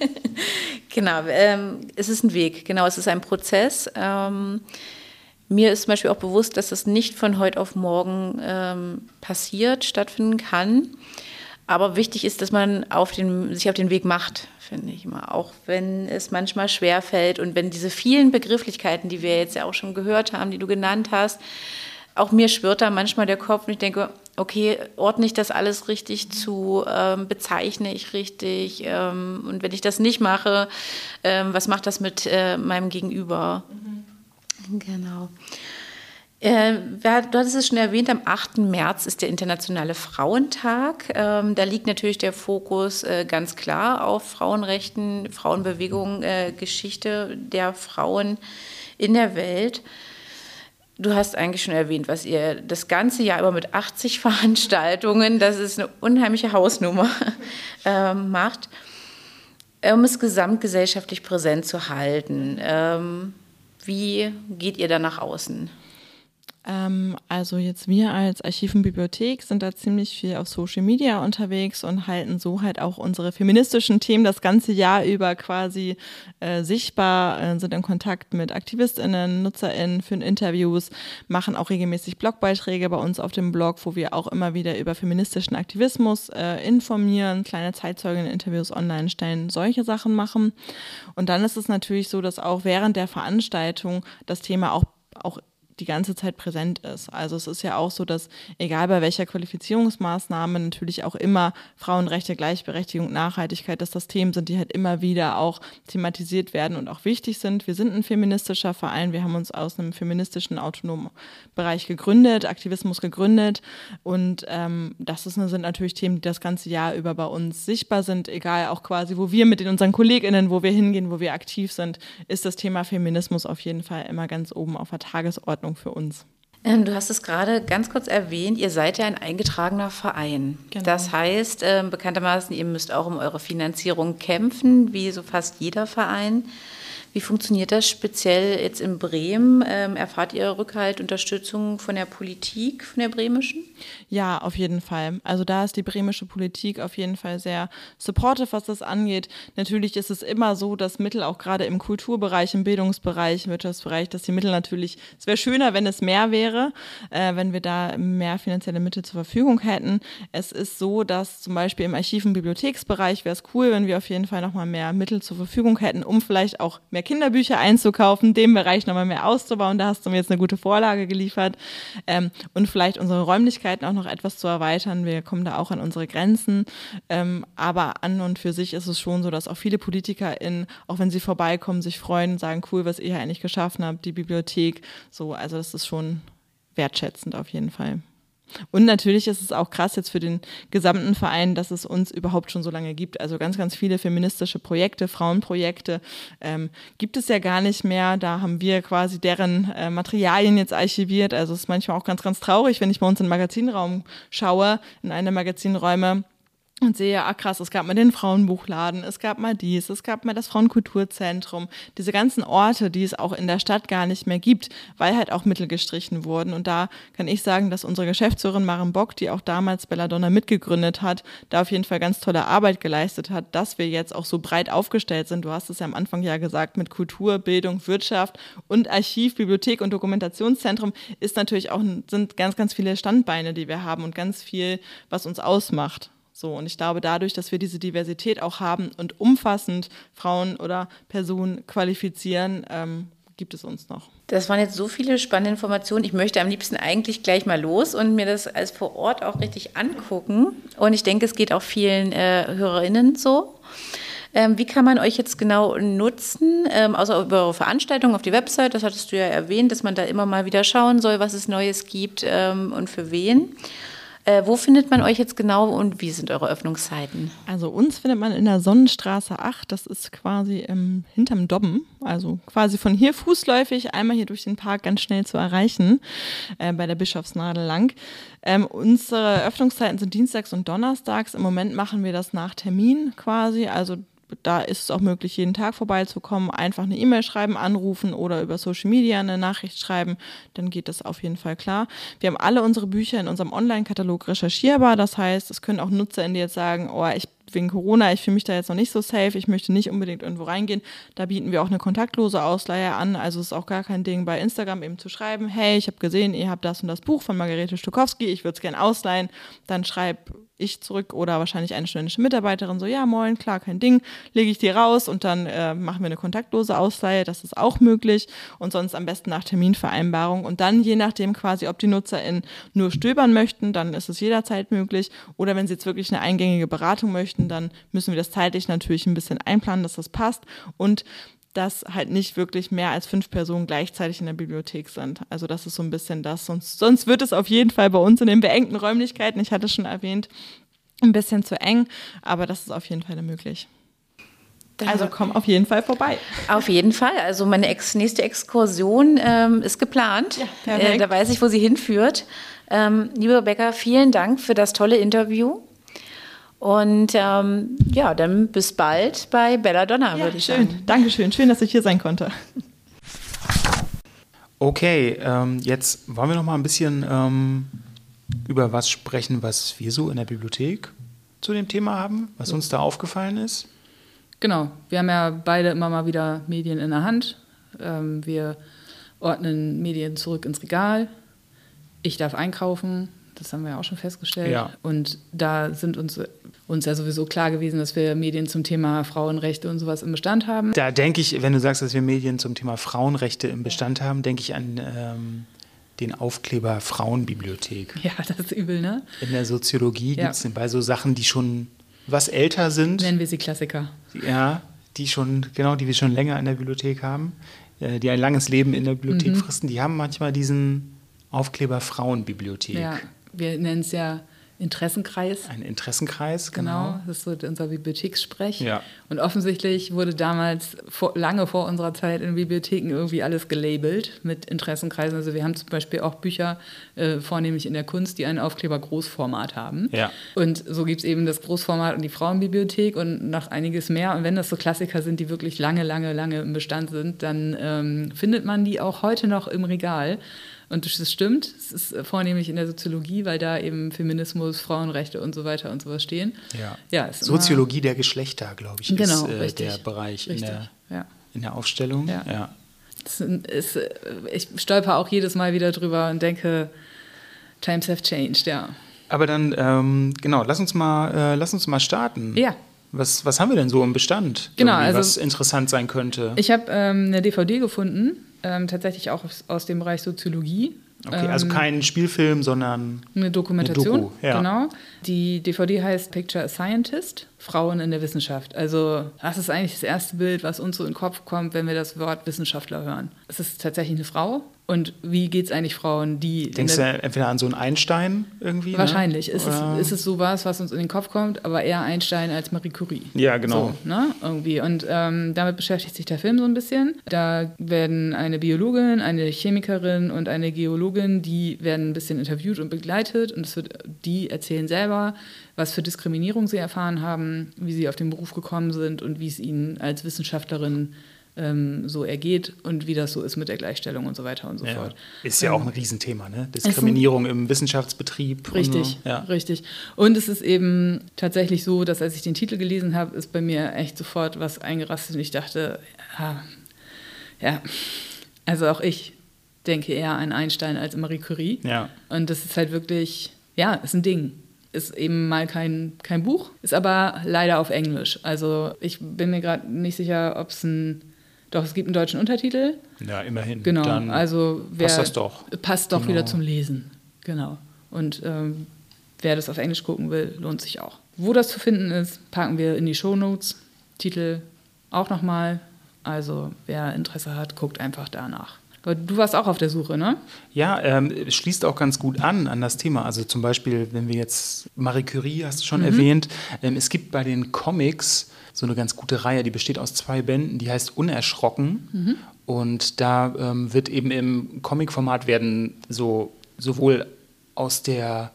genau, ähm, es ist ein Weg, genau, es ist ein Prozess. Ähm, mir ist zum Beispiel auch bewusst, dass das nicht von heute auf morgen ähm, passiert, stattfinden kann. Aber wichtig ist, dass man auf den, sich auf den Weg macht, finde ich immer. Auch wenn es manchmal schwer fällt und wenn diese vielen Begrifflichkeiten, die wir jetzt ja auch schon gehört haben, die du genannt hast, auch mir schwirrt da manchmal der Kopf und ich denke, okay, ordne ich das alles richtig zu, ähm, bezeichne ich richtig ähm, und wenn ich das nicht mache, ähm, was macht das mit äh, meinem Gegenüber? Mhm. Genau. Äh, du hattest es schon erwähnt, am 8. März ist der Internationale Frauentag. Ähm, da liegt natürlich der Fokus äh, ganz klar auf Frauenrechten, Frauenbewegung, äh, Geschichte der Frauen in der Welt. Du hast eigentlich schon erwähnt, was ihr das ganze Jahr über mit 80 Veranstaltungen, das ist eine unheimliche Hausnummer, ähm, macht, um es gesamtgesellschaftlich präsent zu halten. Ähm, wie geht ihr da nach außen? Ähm, also jetzt wir als Archiv und Bibliothek sind da ziemlich viel auf Social Media unterwegs und halten so halt auch unsere feministischen Themen das ganze Jahr über quasi äh, sichtbar, äh, sind in Kontakt mit AktivistInnen, NutzerInnen für Interviews, machen auch regelmäßig Blogbeiträge bei uns auf dem Blog, wo wir auch immer wieder über feministischen Aktivismus äh, informieren, kleine Zeitzeugen-Interviews online stellen, solche Sachen machen. Und dann ist es natürlich so, dass auch während der Veranstaltung das Thema auch auch die ganze Zeit präsent ist. Also es ist ja auch so, dass egal bei welcher Qualifizierungsmaßnahme natürlich auch immer Frauenrechte, Gleichberechtigung, Nachhaltigkeit, dass das Themen sind, die halt immer wieder auch thematisiert werden und auch wichtig sind. Wir sind ein feministischer Verein, wir haben uns aus einem feministischen autonomen Bereich gegründet, Aktivismus gegründet und ähm, das ist, sind natürlich Themen, die das ganze Jahr über bei uns sichtbar sind, egal auch quasi, wo wir mit den, unseren KollegInnen, wo wir hingehen, wo wir aktiv sind, ist das Thema Feminismus auf jeden Fall immer ganz oben auf der Tagesordnung für uns. Ähm, du hast es gerade ganz kurz erwähnt, ihr seid ja ein eingetragener Verein. Genau. Das heißt, äh, bekanntermaßen, ihr müsst auch um eure Finanzierung kämpfen, wie so fast jeder Verein. Wie funktioniert das speziell jetzt in Bremen? Ähm, erfahrt ihr Rückhalt, Unterstützung von der Politik, von der bremischen? Ja, auf jeden Fall. Also da ist die bremische Politik auf jeden Fall sehr supportive, was das angeht. Natürlich ist es immer so, dass Mittel auch gerade im Kulturbereich, im Bildungsbereich, im Wirtschaftsbereich, dass die Mittel natürlich, es wäre schöner, wenn es mehr wäre, äh, wenn wir da mehr finanzielle Mittel zur Verfügung hätten. Es ist so, dass zum Beispiel im Archiv- und Bibliotheksbereich wäre es cool, wenn wir auf jeden Fall nochmal mehr Mittel zur Verfügung hätten, um vielleicht auch mehr mehr Kinderbücher einzukaufen, dem Bereich nochmal mehr auszubauen. Da hast du mir jetzt eine gute Vorlage geliefert. Ähm, und vielleicht unsere Räumlichkeiten auch noch etwas zu erweitern. Wir kommen da auch an unsere Grenzen. Ähm, aber an und für sich ist es schon so, dass auch viele PolitikerInnen, auch wenn sie vorbeikommen, sich freuen und sagen, cool, was ihr hier eigentlich geschaffen habt, die Bibliothek. So, also das ist schon wertschätzend auf jeden Fall. Und natürlich ist es auch krass jetzt für den gesamten Verein, dass es uns überhaupt schon so lange gibt. Also ganz, ganz viele feministische Projekte, Frauenprojekte ähm, gibt es ja gar nicht mehr. Da haben wir quasi deren äh, Materialien jetzt archiviert. Also es ist manchmal auch ganz, ganz traurig, wenn ich bei uns in den Magazinraum schaue, in eine Magazinräume und sehe, ah krass, es gab mal den Frauenbuchladen, es gab mal dies, es gab mal das Frauenkulturzentrum, diese ganzen Orte, die es auch in der Stadt gar nicht mehr gibt, weil halt auch Mittel gestrichen wurden. Und da kann ich sagen, dass unsere Geschäftsführerin Maren Bock, die auch damals Belladonna mitgegründet hat, da auf jeden Fall ganz tolle Arbeit geleistet hat, dass wir jetzt auch so breit aufgestellt sind. Du hast es ja am Anfang ja gesagt, mit Kultur, Bildung, Wirtschaft und Archiv, Bibliothek und Dokumentationszentrum ist natürlich auch, sind ganz, ganz viele Standbeine, die wir haben und ganz viel, was uns ausmacht. So, und ich glaube, dadurch, dass wir diese Diversität auch haben und umfassend Frauen oder Personen qualifizieren, ähm, gibt es uns noch. Das waren jetzt so viele spannende Informationen. Ich möchte am liebsten eigentlich gleich mal los und mir das als vor Ort auch richtig angucken. Und ich denke, es geht auch vielen äh, HörerInnen so. Ähm, wie kann man euch jetzt genau nutzen, ähm, außer über eure Veranstaltung auf die Website, das hattest du ja erwähnt, dass man da immer mal wieder schauen soll, was es Neues gibt ähm, und für wen. Äh, wo findet man euch jetzt genau und wie sind eure Öffnungszeiten? Also uns findet man in der Sonnenstraße 8, das ist quasi ähm, hinterm Dobben, also quasi von hier fußläufig einmal hier durch den Park ganz schnell zu erreichen, äh, bei der Bischofsnadel lang. Ähm, unsere Öffnungszeiten sind dienstags und donnerstags. Im Moment machen wir das nach Termin quasi, also da ist es auch möglich, jeden Tag vorbeizukommen, einfach eine E-Mail schreiben, anrufen oder über Social Media eine Nachricht schreiben, dann geht das auf jeden Fall klar. Wir haben alle unsere Bücher in unserem Online-Katalog recherchierbar, das heißt, es können auch Nutzer in die jetzt sagen, oh, ich wegen Corona, ich fühle mich da jetzt noch nicht so safe, ich möchte nicht unbedingt irgendwo reingehen. Da bieten wir auch eine kontaktlose Ausleihe an. Also ist auch gar kein Ding, bei Instagram eben zu schreiben, hey, ich habe gesehen, ihr habt das und das Buch von Margarete Stukowski, ich würde es gerne ausleihen. Dann schreib ich zurück oder wahrscheinlich eine studentische Mitarbeiterin so, ja, moin, klar, kein Ding, lege ich dir raus und dann äh, machen wir eine kontaktlose Ausleihe, das ist auch möglich und sonst am besten nach Terminvereinbarung und dann je nachdem quasi, ob die NutzerInnen nur stöbern möchten, dann ist es jederzeit möglich oder wenn sie jetzt wirklich eine eingängige Beratung möchten, dann müssen wir das zeitlich natürlich ein bisschen einplanen, dass das passt und dass halt nicht wirklich mehr als fünf Personen gleichzeitig in der Bibliothek sind. Also das ist so ein bisschen das. Sonst, sonst wird es auf jeden Fall bei uns in den beengten Räumlichkeiten, ich hatte es schon erwähnt, ein bisschen zu eng, aber das ist auf jeden Fall möglich. Also komm auf jeden Fall vorbei. Auf jeden Fall. Also meine ex nächste Exkursion ähm, ist geplant. Ja, äh, da weiß ich, wo sie hinführt. Ähm, liebe Rebecca, vielen Dank für das tolle Interview. Und ähm, ja, dann bis bald bei Belladonna, ja, würde ich schön. sagen. Dankeschön. Schön, dass ich hier sein konnte. Okay, ähm, jetzt wollen wir noch mal ein bisschen ähm, über was sprechen, was wir so in der Bibliothek zu dem Thema haben, was uns da aufgefallen ist. Genau, wir haben ja beide immer mal wieder Medien in der Hand. Ähm, wir ordnen Medien zurück ins Regal. Ich darf einkaufen, das haben wir ja auch schon festgestellt. Ja. Und da sind uns, uns ja sowieso klar gewesen, dass wir Medien zum Thema Frauenrechte und sowas im Bestand haben. Da denke ich, wenn du sagst, dass wir Medien zum Thema Frauenrechte im Bestand haben, denke ich an ähm, den Aufkleber Frauenbibliothek. Ja, das ist übel, ne? In der Soziologie Ja. gibt es bei so Sachen, die schon was älter sind, Nennen wir sie Klassiker. ja, die schon, genau, die wir schon länger in der Bibliothek haben, äh, die ein langes Leben in der Bibliothek Mhm. fristen, die haben manchmal diesen Aufkleber Frauenbibliothek. Ja, wir nennen es ja Interessenkreis. Ein Interessenkreis, Genau, genau. das ist so unser Bibliothekssprech. Ja. Und offensichtlich wurde damals vor, lange vor unserer Zeit in Bibliotheken irgendwie alles gelabelt mit Interessenkreisen. Also wir haben zum Beispiel auch Bücher, äh, vornehmlich in der Kunst, die einen Aufkleber Großformat haben. Ja. Und so gibt es eben das Großformat und die Frauenbibliothek und noch einiges mehr. Und wenn das so Klassiker sind, die wirklich lange, lange, lange im Bestand sind, dann ähm, findet man die auch heute noch im Regal. Und das stimmt, es ist vornehmlich in der Soziologie, weil da eben Feminismus, Frauenrechte und so weiter und sowas stehen. Ja. Ja, Soziologie der Geschlechter, glaube ich, Genau, ist äh, richtig. der Bereich in Richtig, der, ja. in der Aufstellung. Ja. ja. Ist, äh, ich stolper auch jedes Mal wieder drüber und denke, times have changed, ja. Aber dann, ähm, genau, lass uns mal, äh, lass uns mal starten. Ja. Was, was haben wir denn so im Bestand? Genau, also- was interessant sein könnte. Ich habe ähm, eine DVD gefunden, ähm, tatsächlich auch aus, aus dem Bereich Soziologie. okay, also Ähm, kein Spielfilm, sondern Eine Dokumentation, Eine Doku, ja. genau. Die DVD heißt Picture a Scientist, Frauen in der Wissenschaft. Also das ist eigentlich das erste Bild, was uns so in den Kopf kommt, wenn wir das Wort Wissenschaftler hören. Es ist tatsächlich eine Frau. Und wie geht es eigentlich Frauen, die... denkst du der- entweder an so einen Einstein irgendwie? Wahrscheinlich. Ne? Ist, es, ist es sowas, was uns in den Kopf kommt, aber eher Einstein als Marie Curie. Ja, genau. So, ne? Irgendwie. Und ähm, damit beschäftigt sich der Film so ein bisschen. Da werden eine Biologin, eine Chemikerin und eine Geologin, die werden ein bisschen interviewt und begleitet. Und es wird, die erzählen selber, was für Diskriminierung sie erfahren haben, wie sie auf den Beruf gekommen sind und wie es ihnen als Wissenschaftlerin ähm, so ergeht und wie das so ist mit der Gleichstellung und so weiter und so Ja. fort. Ist ja Ähm, auch ein Riesenthema, ne? Diskriminierung im Wissenschaftsbetrieb. und Richtig, So. Ja. richtig. Und es ist eben tatsächlich so, dass als ich den Titel gelesen habe, ist bei mir echt sofort was eingerastet und ich dachte, ja, ja, also auch ich denke eher an Einstein als an Marie Curie. Ja. Und das ist halt wirklich, ja, ist ein Ding. Ist eben mal kein, kein Buch, ist aber leider auf Englisch. Also ich bin mir gerade nicht sicher, ob es ein, doch, es gibt einen deutschen Untertitel. ja, immerhin. Genau, Dann also wer, passt das doch. Passt doch Genau. wieder zum Lesen. Genau. Und ähm, wer das auf Englisch gucken will, lohnt sich auch. Wo das zu finden ist, packen wir in die Shownotes. Titel auch nochmal. Also wer Interesse hat, guckt einfach danach. Du warst auch auf der Suche, ne? Ja, ähm, es schließt auch ganz gut an an das Thema. Also zum Beispiel, wenn wir jetzt Marie Curie, hast du Mhm. schon erwähnt, ähm, es gibt bei den Comics so eine ganz gute Reihe, die besteht aus zwei Bänden, die heißt Unerschrocken. Mhm. Und da ähm, wird eben im Comic-Format werden so sowohl aus der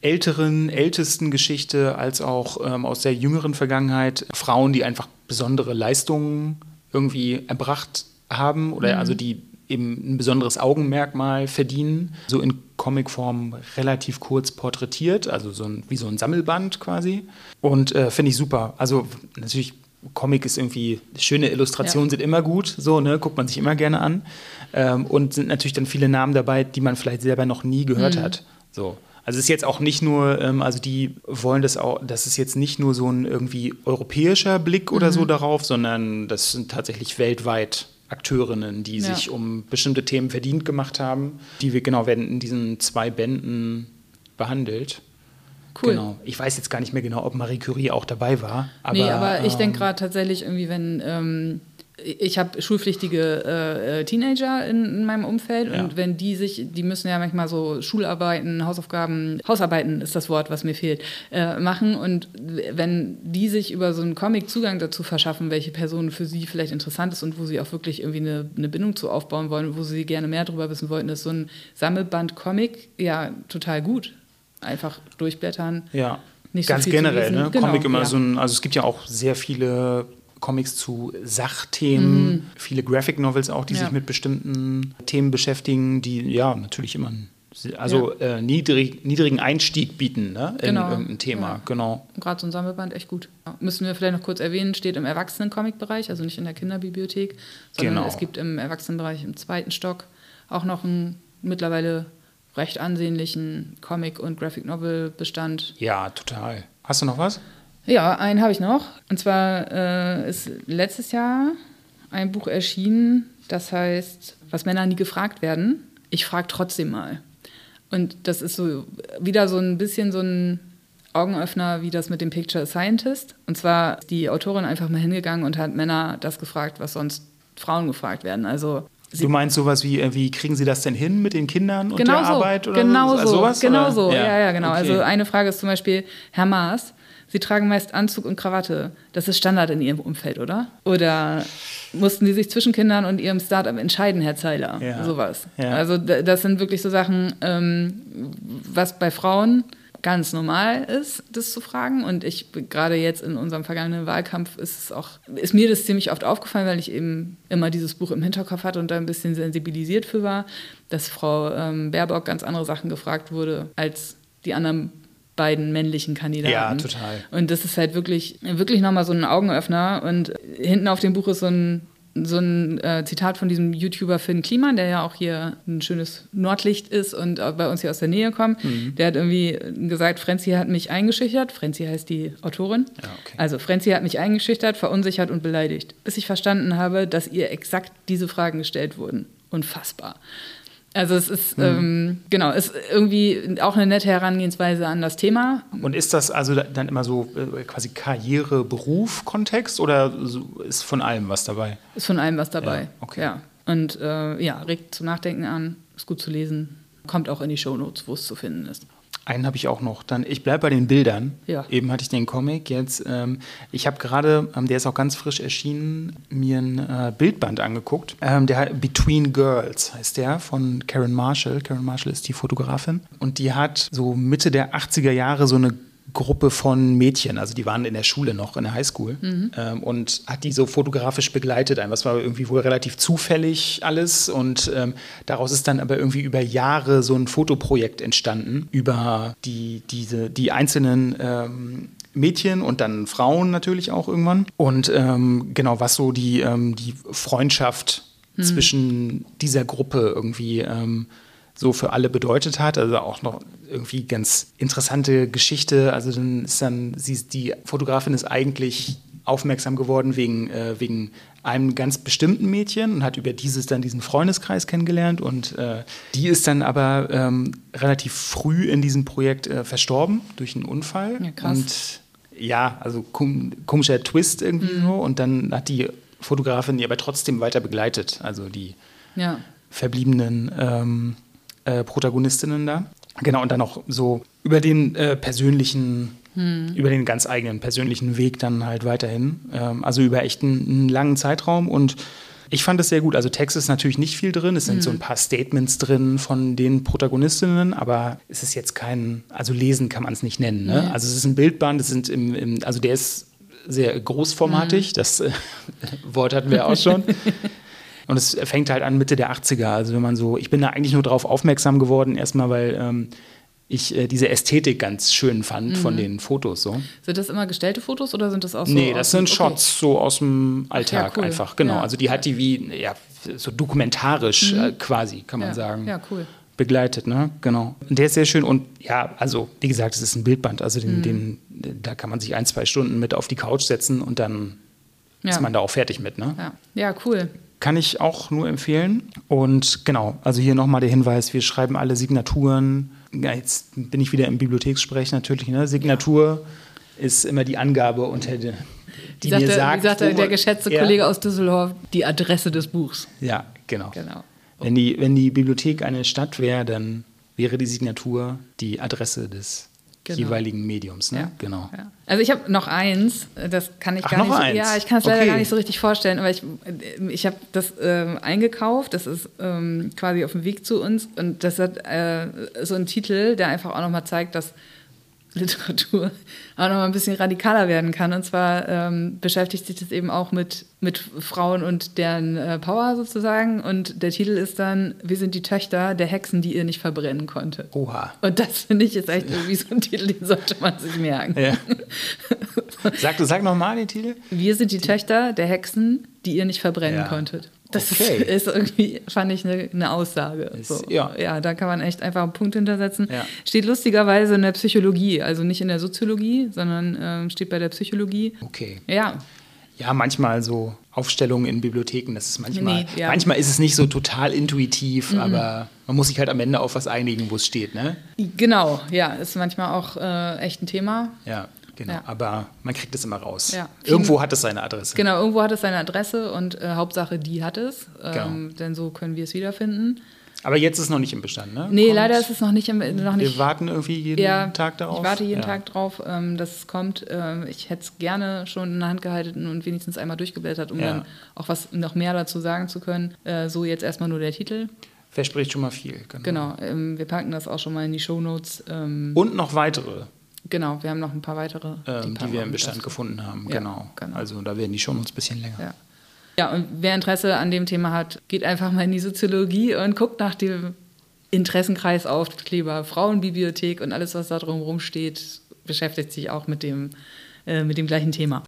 älteren, ältesten Geschichte als auch ähm, aus der jüngeren Vergangenheit Frauen, die einfach besondere Leistungen irgendwie erbracht haben oder also die eben ein besonderes Augenmerkmal verdienen, so in Comicform relativ kurz porträtiert, also so ein, wie so ein Sammelband quasi. Und äh, finde ich super. Also natürlich, Comic ist irgendwie, schöne Illustrationen Ja. sind immer gut, so, ne, guckt man sich immer gerne an. Ähm, und sind natürlich dann viele Namen dabei, die man vielleicht selber noch nie gehört hat. So. Also es ist jetzt auch nicht nur, ähm, also die wollen das auch, das ist jetzt nicht nur so ein irgendwie europäischer Blick oder so darauf, sondern das sind tatsächlich weltweit Akteurinnen, die Ja. sich um bestimmte Themen verdient gemacht haben, die wir genau werden in diesen zwei Bänden behandelt. Cool. Genau. Ich weiß jetzt gar nicht mehr genau, ob Marie Curie auch dabei war. Aber, nee, aber ich ähm, denke gerade tatsächlich irgendwie, wenn ähm, ich habe schulpflichtige äh, äh, Teenager in, in meinem Umfeld Ja. und wenn die sich, die müssen ja manchmal so Schularbeiten, Hausaufgaben, Hausarbeiten ist das Wort, was mir fehlt, äh, machen und wenn die sich über so einen Comic Zugang dazu verschaffen, welche Person für sie vielleicht interessant ist und wo sie auch wirklich irgendwie eine, eine Bindung zu aufbauen wollen, wo sie gerne mehr darüber wissen wollten, ist so ein Sammelband Comic ja total gut. Einfach durchblättern. Ja, nicht so ganz zu generell, ne? Genau, Comic immer ja. so ein, also es gibt ja auch sehr viele Comics zu Sachthemen, viele Graphic Novels auch, die Mhm. Ja. sich mit bestimmten Themen beschäftigen, die ja natürlich immer einen, also äh, niedrig, niedrigen Einstieg bieten ne? in Genau. irgendein Thema. Ja. Genau. Gerade so ein Sammelband echt gut. Ja. Müssen wir vielleicht noch kurz erwähnen, steht im Erwachsenen-Comic-Bereich, also nicht in der Kinderbibliothek, sondern Genau. es gibt im Erwachsenenbereich im zweiten Stock auch noch einen mittlerweile recht ansehnlichen Comic- und Graphic-Novel-Bestand. Ja, total. Hast du noch was? Ja, einen habe ich noch. Und zwar äh, ist letztes Jahr ein Buch erschienen, das heißt Was Männer nie gefragt werden. ich frage trotzdem mal. Und das ist so wieder so ein bisschen so ein Augenöffner wie das mit dem Picture Scientist. Und zwar die Autorin einfach mal hingegangen und hat Männer das gefragt, was sonst Frauen gefragt werden. Also du meinst sowas wie, äh, wie kriegen sie das denn hin mit den Kindern und genau der so, Arbeit oder genau so? so, sowas, genau oder? so, ja, ja, genau. okay. Also eine Frage ist zum Beispiel, Herr Maas, Sie tragen meist Anzug und Krawatte. Das ist Standard in Ihrem Umfeld, oder? Oder mussten Sie sich zwischen Kindern und Ihrem Startup entscheiden, Herr Zeiler? Ja. Sowas. Ja. Also das sind wirklich so Sachen, ähm, was bei Frauen ganz normal ist, das zu fragen. Und ich gerade jetzt in unserem vergangenen Wahlkampf ist es auch, ist mir das ziemlich oft aufgefallen, weil ich eben immer dieses Buch im Hinterkopf hatte und da ein bisschen sensibilisiert für war, dass Frau ähm, Baerbock ganz andere Sachen gefragt wurde als die anderen beiden männlichen Kandidaten. Ja, total. Und das ist halt wirklich, wirklich nochmal so ein Augenöffner. Und hinten auf dem Buch ist so ein, so ein äh, Zitat von diesem YouTuber Finn Kliman, der ja auch hier ein schönes Nordlicht ist und bei uns hier aus der Nähe kommt. Mhm. Der hat irgendwie gesagt, Frenzi hat mich eingeschüchtert. Frenzi heißt die Autorin. Ja, okay. Also Frenzi hat mich eingeschüchtert, verunsichert und beleidigt, bis ich verstanden habe, dass ihr exakt diese Fragen gestellt wurden. Unfassbar. Also es ist, Mhm. ähm, genau, ist irgendwie auch eine nette Herangehensweise an das Thema. Und ist das also dann immer so äh, quasi Karriere-Beruf-Kontext oder so ist von allem was dabei? Ist von allem was dabei. Ja, okay. Ja. Und äh, ja, regt zum Nachdenken an, ist gut zu lesen, kommt auch in die Shownotes, wo es zu finden ist. Einen habe ich auch noch. Dann, ich bleibe bei den Bildern. Ja. Eben hatte ich den Comic. Jetzt, ähm, ich habe gerade, ähm, der ist auch ganz frisch erschienen, mir ein äh, Bildband angeguckt. Ähm, der Between Girls heißt der von Karen Marshall. Karen Marshall ist die Fotografin und die hat so Mitte der 80er Jahre so eine Gruppe von Mädchen, also die waren in der Schule noch, in der Highschool, ähm, und hat die so fotografisch begleitet. Ein, was war irgendwie wohl relativ zufällig alles. Und ähm, daraus ist dann aber irgendwie über Jahre so ein Fotoprojekt entstanden über die, diese, die einzelnen ähm, Mädchen und dann Frauen natürlich auch irgendwann. Und ähm, genau, was so die, ähm, die Freundschaft zwischen dieser Gruppe irgendwie ähm, so für alle bedeutet hat. Also auch noch irgendwie ganz interessante Geschichte. Also dann ist dann, sie ist, die Fotografin ist eigentlich aufmerksam geworden wegen, äh, wegen einem ganz bestimmten Mädchen und hat über dieses dann diesen Freundeskreis kennengelernt und äh, die ist dann aber ähm, relativ früh in diesem Projekt äh, verstorben durch einen Unfall. Ja, krass. Und ja, also kom komischer Twist irgendwie so und dann hat die Fotografin die aber trotzdem weiter begleitet, also die Ja. verbliebenen ähm, äh, Protagonistinnen da. Genau, und dann auch so über den äh, persönlichen, über den ganz eigenen persönlichen Weg dann halt weiterhin. Ähm, also über echt einen, einen langen Zeitraum und ich fand es sehr gut. Also Text ist natürlich nicht viel drin. Es sind so ein paar Statements drin von den Protagonistinnen, aber es ist jetzt kein, also lesen kann man es nicht nennen. Ne? Also es ist ein Bildband, es sind im, im, also der ist sehr großformatig, das äh, Wort hatten wir auch schon. Und es fängt halt an Mitte der 80er. Also wenn man so, ich bin da eigentlich nur drauf aufmerksam geworden, erstmal, weil ähm, ich äh, diese Ästhetik ganz schön fand von den Fotos so. Sind das immer gestellte Fotos oder sind das auch so? nee, das sind okay. Shots so aus dem Alltag cool. einfach, genau. Ja. Also die hat die wie, ja, so dokumentarisch äh, quasi, kann man Ja. sagen. Ja, cool. Begleitet, ne? Genau. Und der ist sehr schön und ja, also wie gesagt, es ist ein Bildband, also den, den, da kann man sich ein, zwei Stunden mit auf die Couch setzen und dann Ja. ist man da auch fertig mit, ne? Ja. ja, cool. Kann ich auch nur empfehlen. Und genau, also hier nochmal der Hinweis, wir schreiben alle Signaturen. Ja, jetzt bin ich wieder im Bibliothekssprech natürlich. Ne? Signatur ist immer die Angabe unter der, die Wie sagte, mir sagt, wie sagte der man- geschätzte Ja. Kollege aus Düsseldorf, die Adresse des Buchs. Ja, genau. Genau. Wenn, die, wenn die Bibliothek eine Stadt wäre, dann wäre die Signatur die Adresse des Genau. jeweiligen Mediums. Ne? Ja. Genau. Ja. Also ich habe noch eins, das kann ich Ach, gar nicht. So, eins? ja, ich kann es leider Okay. gar nicht so richtig vorstellen, aber ich, ich habe das ähm, eingekauft. Das ist ähm, quasi auf dem Weg zu uns und das hat äh, so einen Titel, der einfach auch nochmal zeigt, dass Literatur auch noch mal ein bisschen radikaler werden kann. Und zwar ähm, beschäftigt sich das eben auch mit, mit Frauen und deren äh, Power sozusagen. Und der Titel ist dann, wir sind die Töchter der Hexen, die ihr nicht verbrennen konnte. Oha. Und das finde ich jetzt echt irgendwie so ein Titel, den sollte man sich merken. Ja. Sag, sag nochmal den Titel. Wir sind die Töchter der Hexen, die ihr nicht verbrennen Ja. konntet. Das Okay. ist irgendwie, fand ich, eine, eine Aussage. Ist- so. ja. ja, da kann man echt einfach einen Punkt hintersetzen. Ja. Steht lustigerweise in der Psychologie, also nicht in der Soziologie, sondern ähm, steht bei der Psychologie. Okay. Ja, Ja, manchmal so Aufstellungen in Bibliotheken, das ist manchmal, Nee, ja. manchmal ist es nicht so total intuitiv, aber man muss sich halt am Ende auf was einigen, wo es steht, ne? Genau, ja, ist manchmal auch äh, echt ein Thema. Ja, genau. Ja. Aber man kriegt es immer raus. Ja. Irgendwo hat es seine Adresse. Genau, irgendwo hat es seine Adresse und äh, Hauptsache die hat es, ähm, Genau. denn so können wir es wiederfinden. Aber jetzt ist es noch nicht im Bestand, ne? Nee, Kommt- leider ist es noch nicht, im, noch nicht Wir warten irgendwie jeden ja, Tag darauf. Ich warte jeden ja. Tag drauf, ähm, dass es kommt. Ähm, ich hätte es gerne schon in der Hand gehalten und wenigstens einmal durchgeblättert, um Ja. dann auch was noch mehr dazu sagen zu können. Äh, so jetzt erstmal nur der Titel. Verspricht schon mal viel. Genau. Genau, ähm, wir packen das auch schon mal in die Shownotes. Ähm, Und noch weitere, genau, wir haben noch ein paar weitere, ähm, packen die wir im Bestand dazu. gefunden haben. Ja, genau. genau. Also da werden die schon uns ein bisschen länger. Ja. ja, und wer Interesse an dem Thema hat, geht einfach mal in die Soziologie und guckt nach dem Interessenkreis Aufkleber, Frauenbibliothek und alles, was da drumherum steht, beschäftigt sich auch mit dem, äh, mit dem gleichen Thema.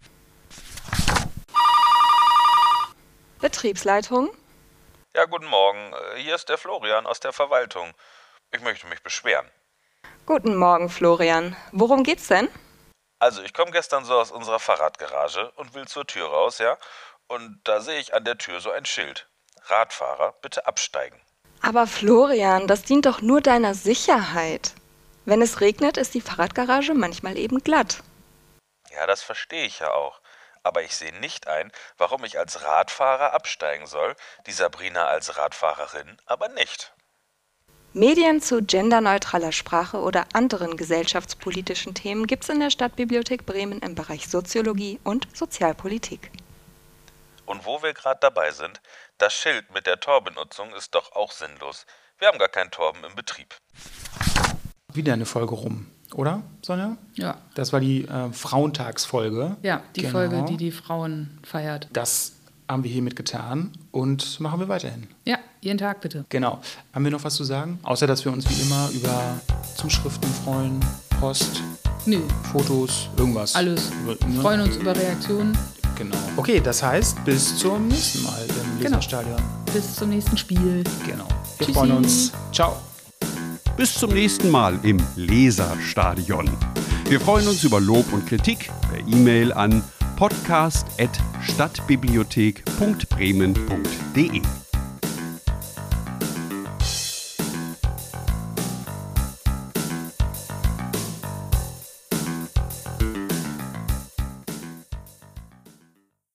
Betriebsleitung? Ja, guten Morgen. Äh, Hier ist der Florian aus der Verwaltung. Ich möchte mich beschweren. Guten Morgen, Florian. Worum geht's denn? Also, ich komme gestern so aus unserer Fahrradgarage und will zur Tür raus, ja? Und da sehe ich an der Tür so ein Schild. Radfahrer, bitte absteigen. Aber Florian, das dient doch nur deiner Sicherheit. Wenn es regnet, ist die Fahrradgarage manchmal eben glatt. Ja, das verstehe ich ja auch. Aber ich sehe nicht ein, warum ich als Radfahrer absteigen soll, die Sabrina als Radfahrerin aber nicht. Medien zu genderneutraler Sprache oder anderen gesellschaftspolitischen Themen gibt's in der Stadtbibliothek Bremen im Bereich Soziologie und Sozialpolitik. Und wo wir gerade dabei sind, das Schild mit der Torbenutzung ist doch auch sinnlos. Wir haben gar keinen Torben im Betrieb. Wieder eine Folge rum, oder, Sonja? Ja. Das war die äh, Frauentagsfolge. Ja, die Genau. Folge, die die Frauen feiert. Das haben wir hiermit getan und machen wir weiterhin. Ja, jeden Tag bitte. Genau. Haben wir noch was zu sagen? Außer, dass wir uns wie immer über Zuschriften freuen, Post, Nö, Fotos, irgendwas. alles. Über- Wir ne? freuen uns über Reaktionen. Genau. Okay, das heißt, bis zum nächsten Mal im Genau. Leserstadion. Bis zum nächsten Spiel. Genau. Wir Tschüssi. freuen uns. Ciao. Bis zum nächsten Mal im Leserstadion. Wir freuen uns über Lob und Kritik per E-Mail an podcast.stadtbibliothek.bremen.de.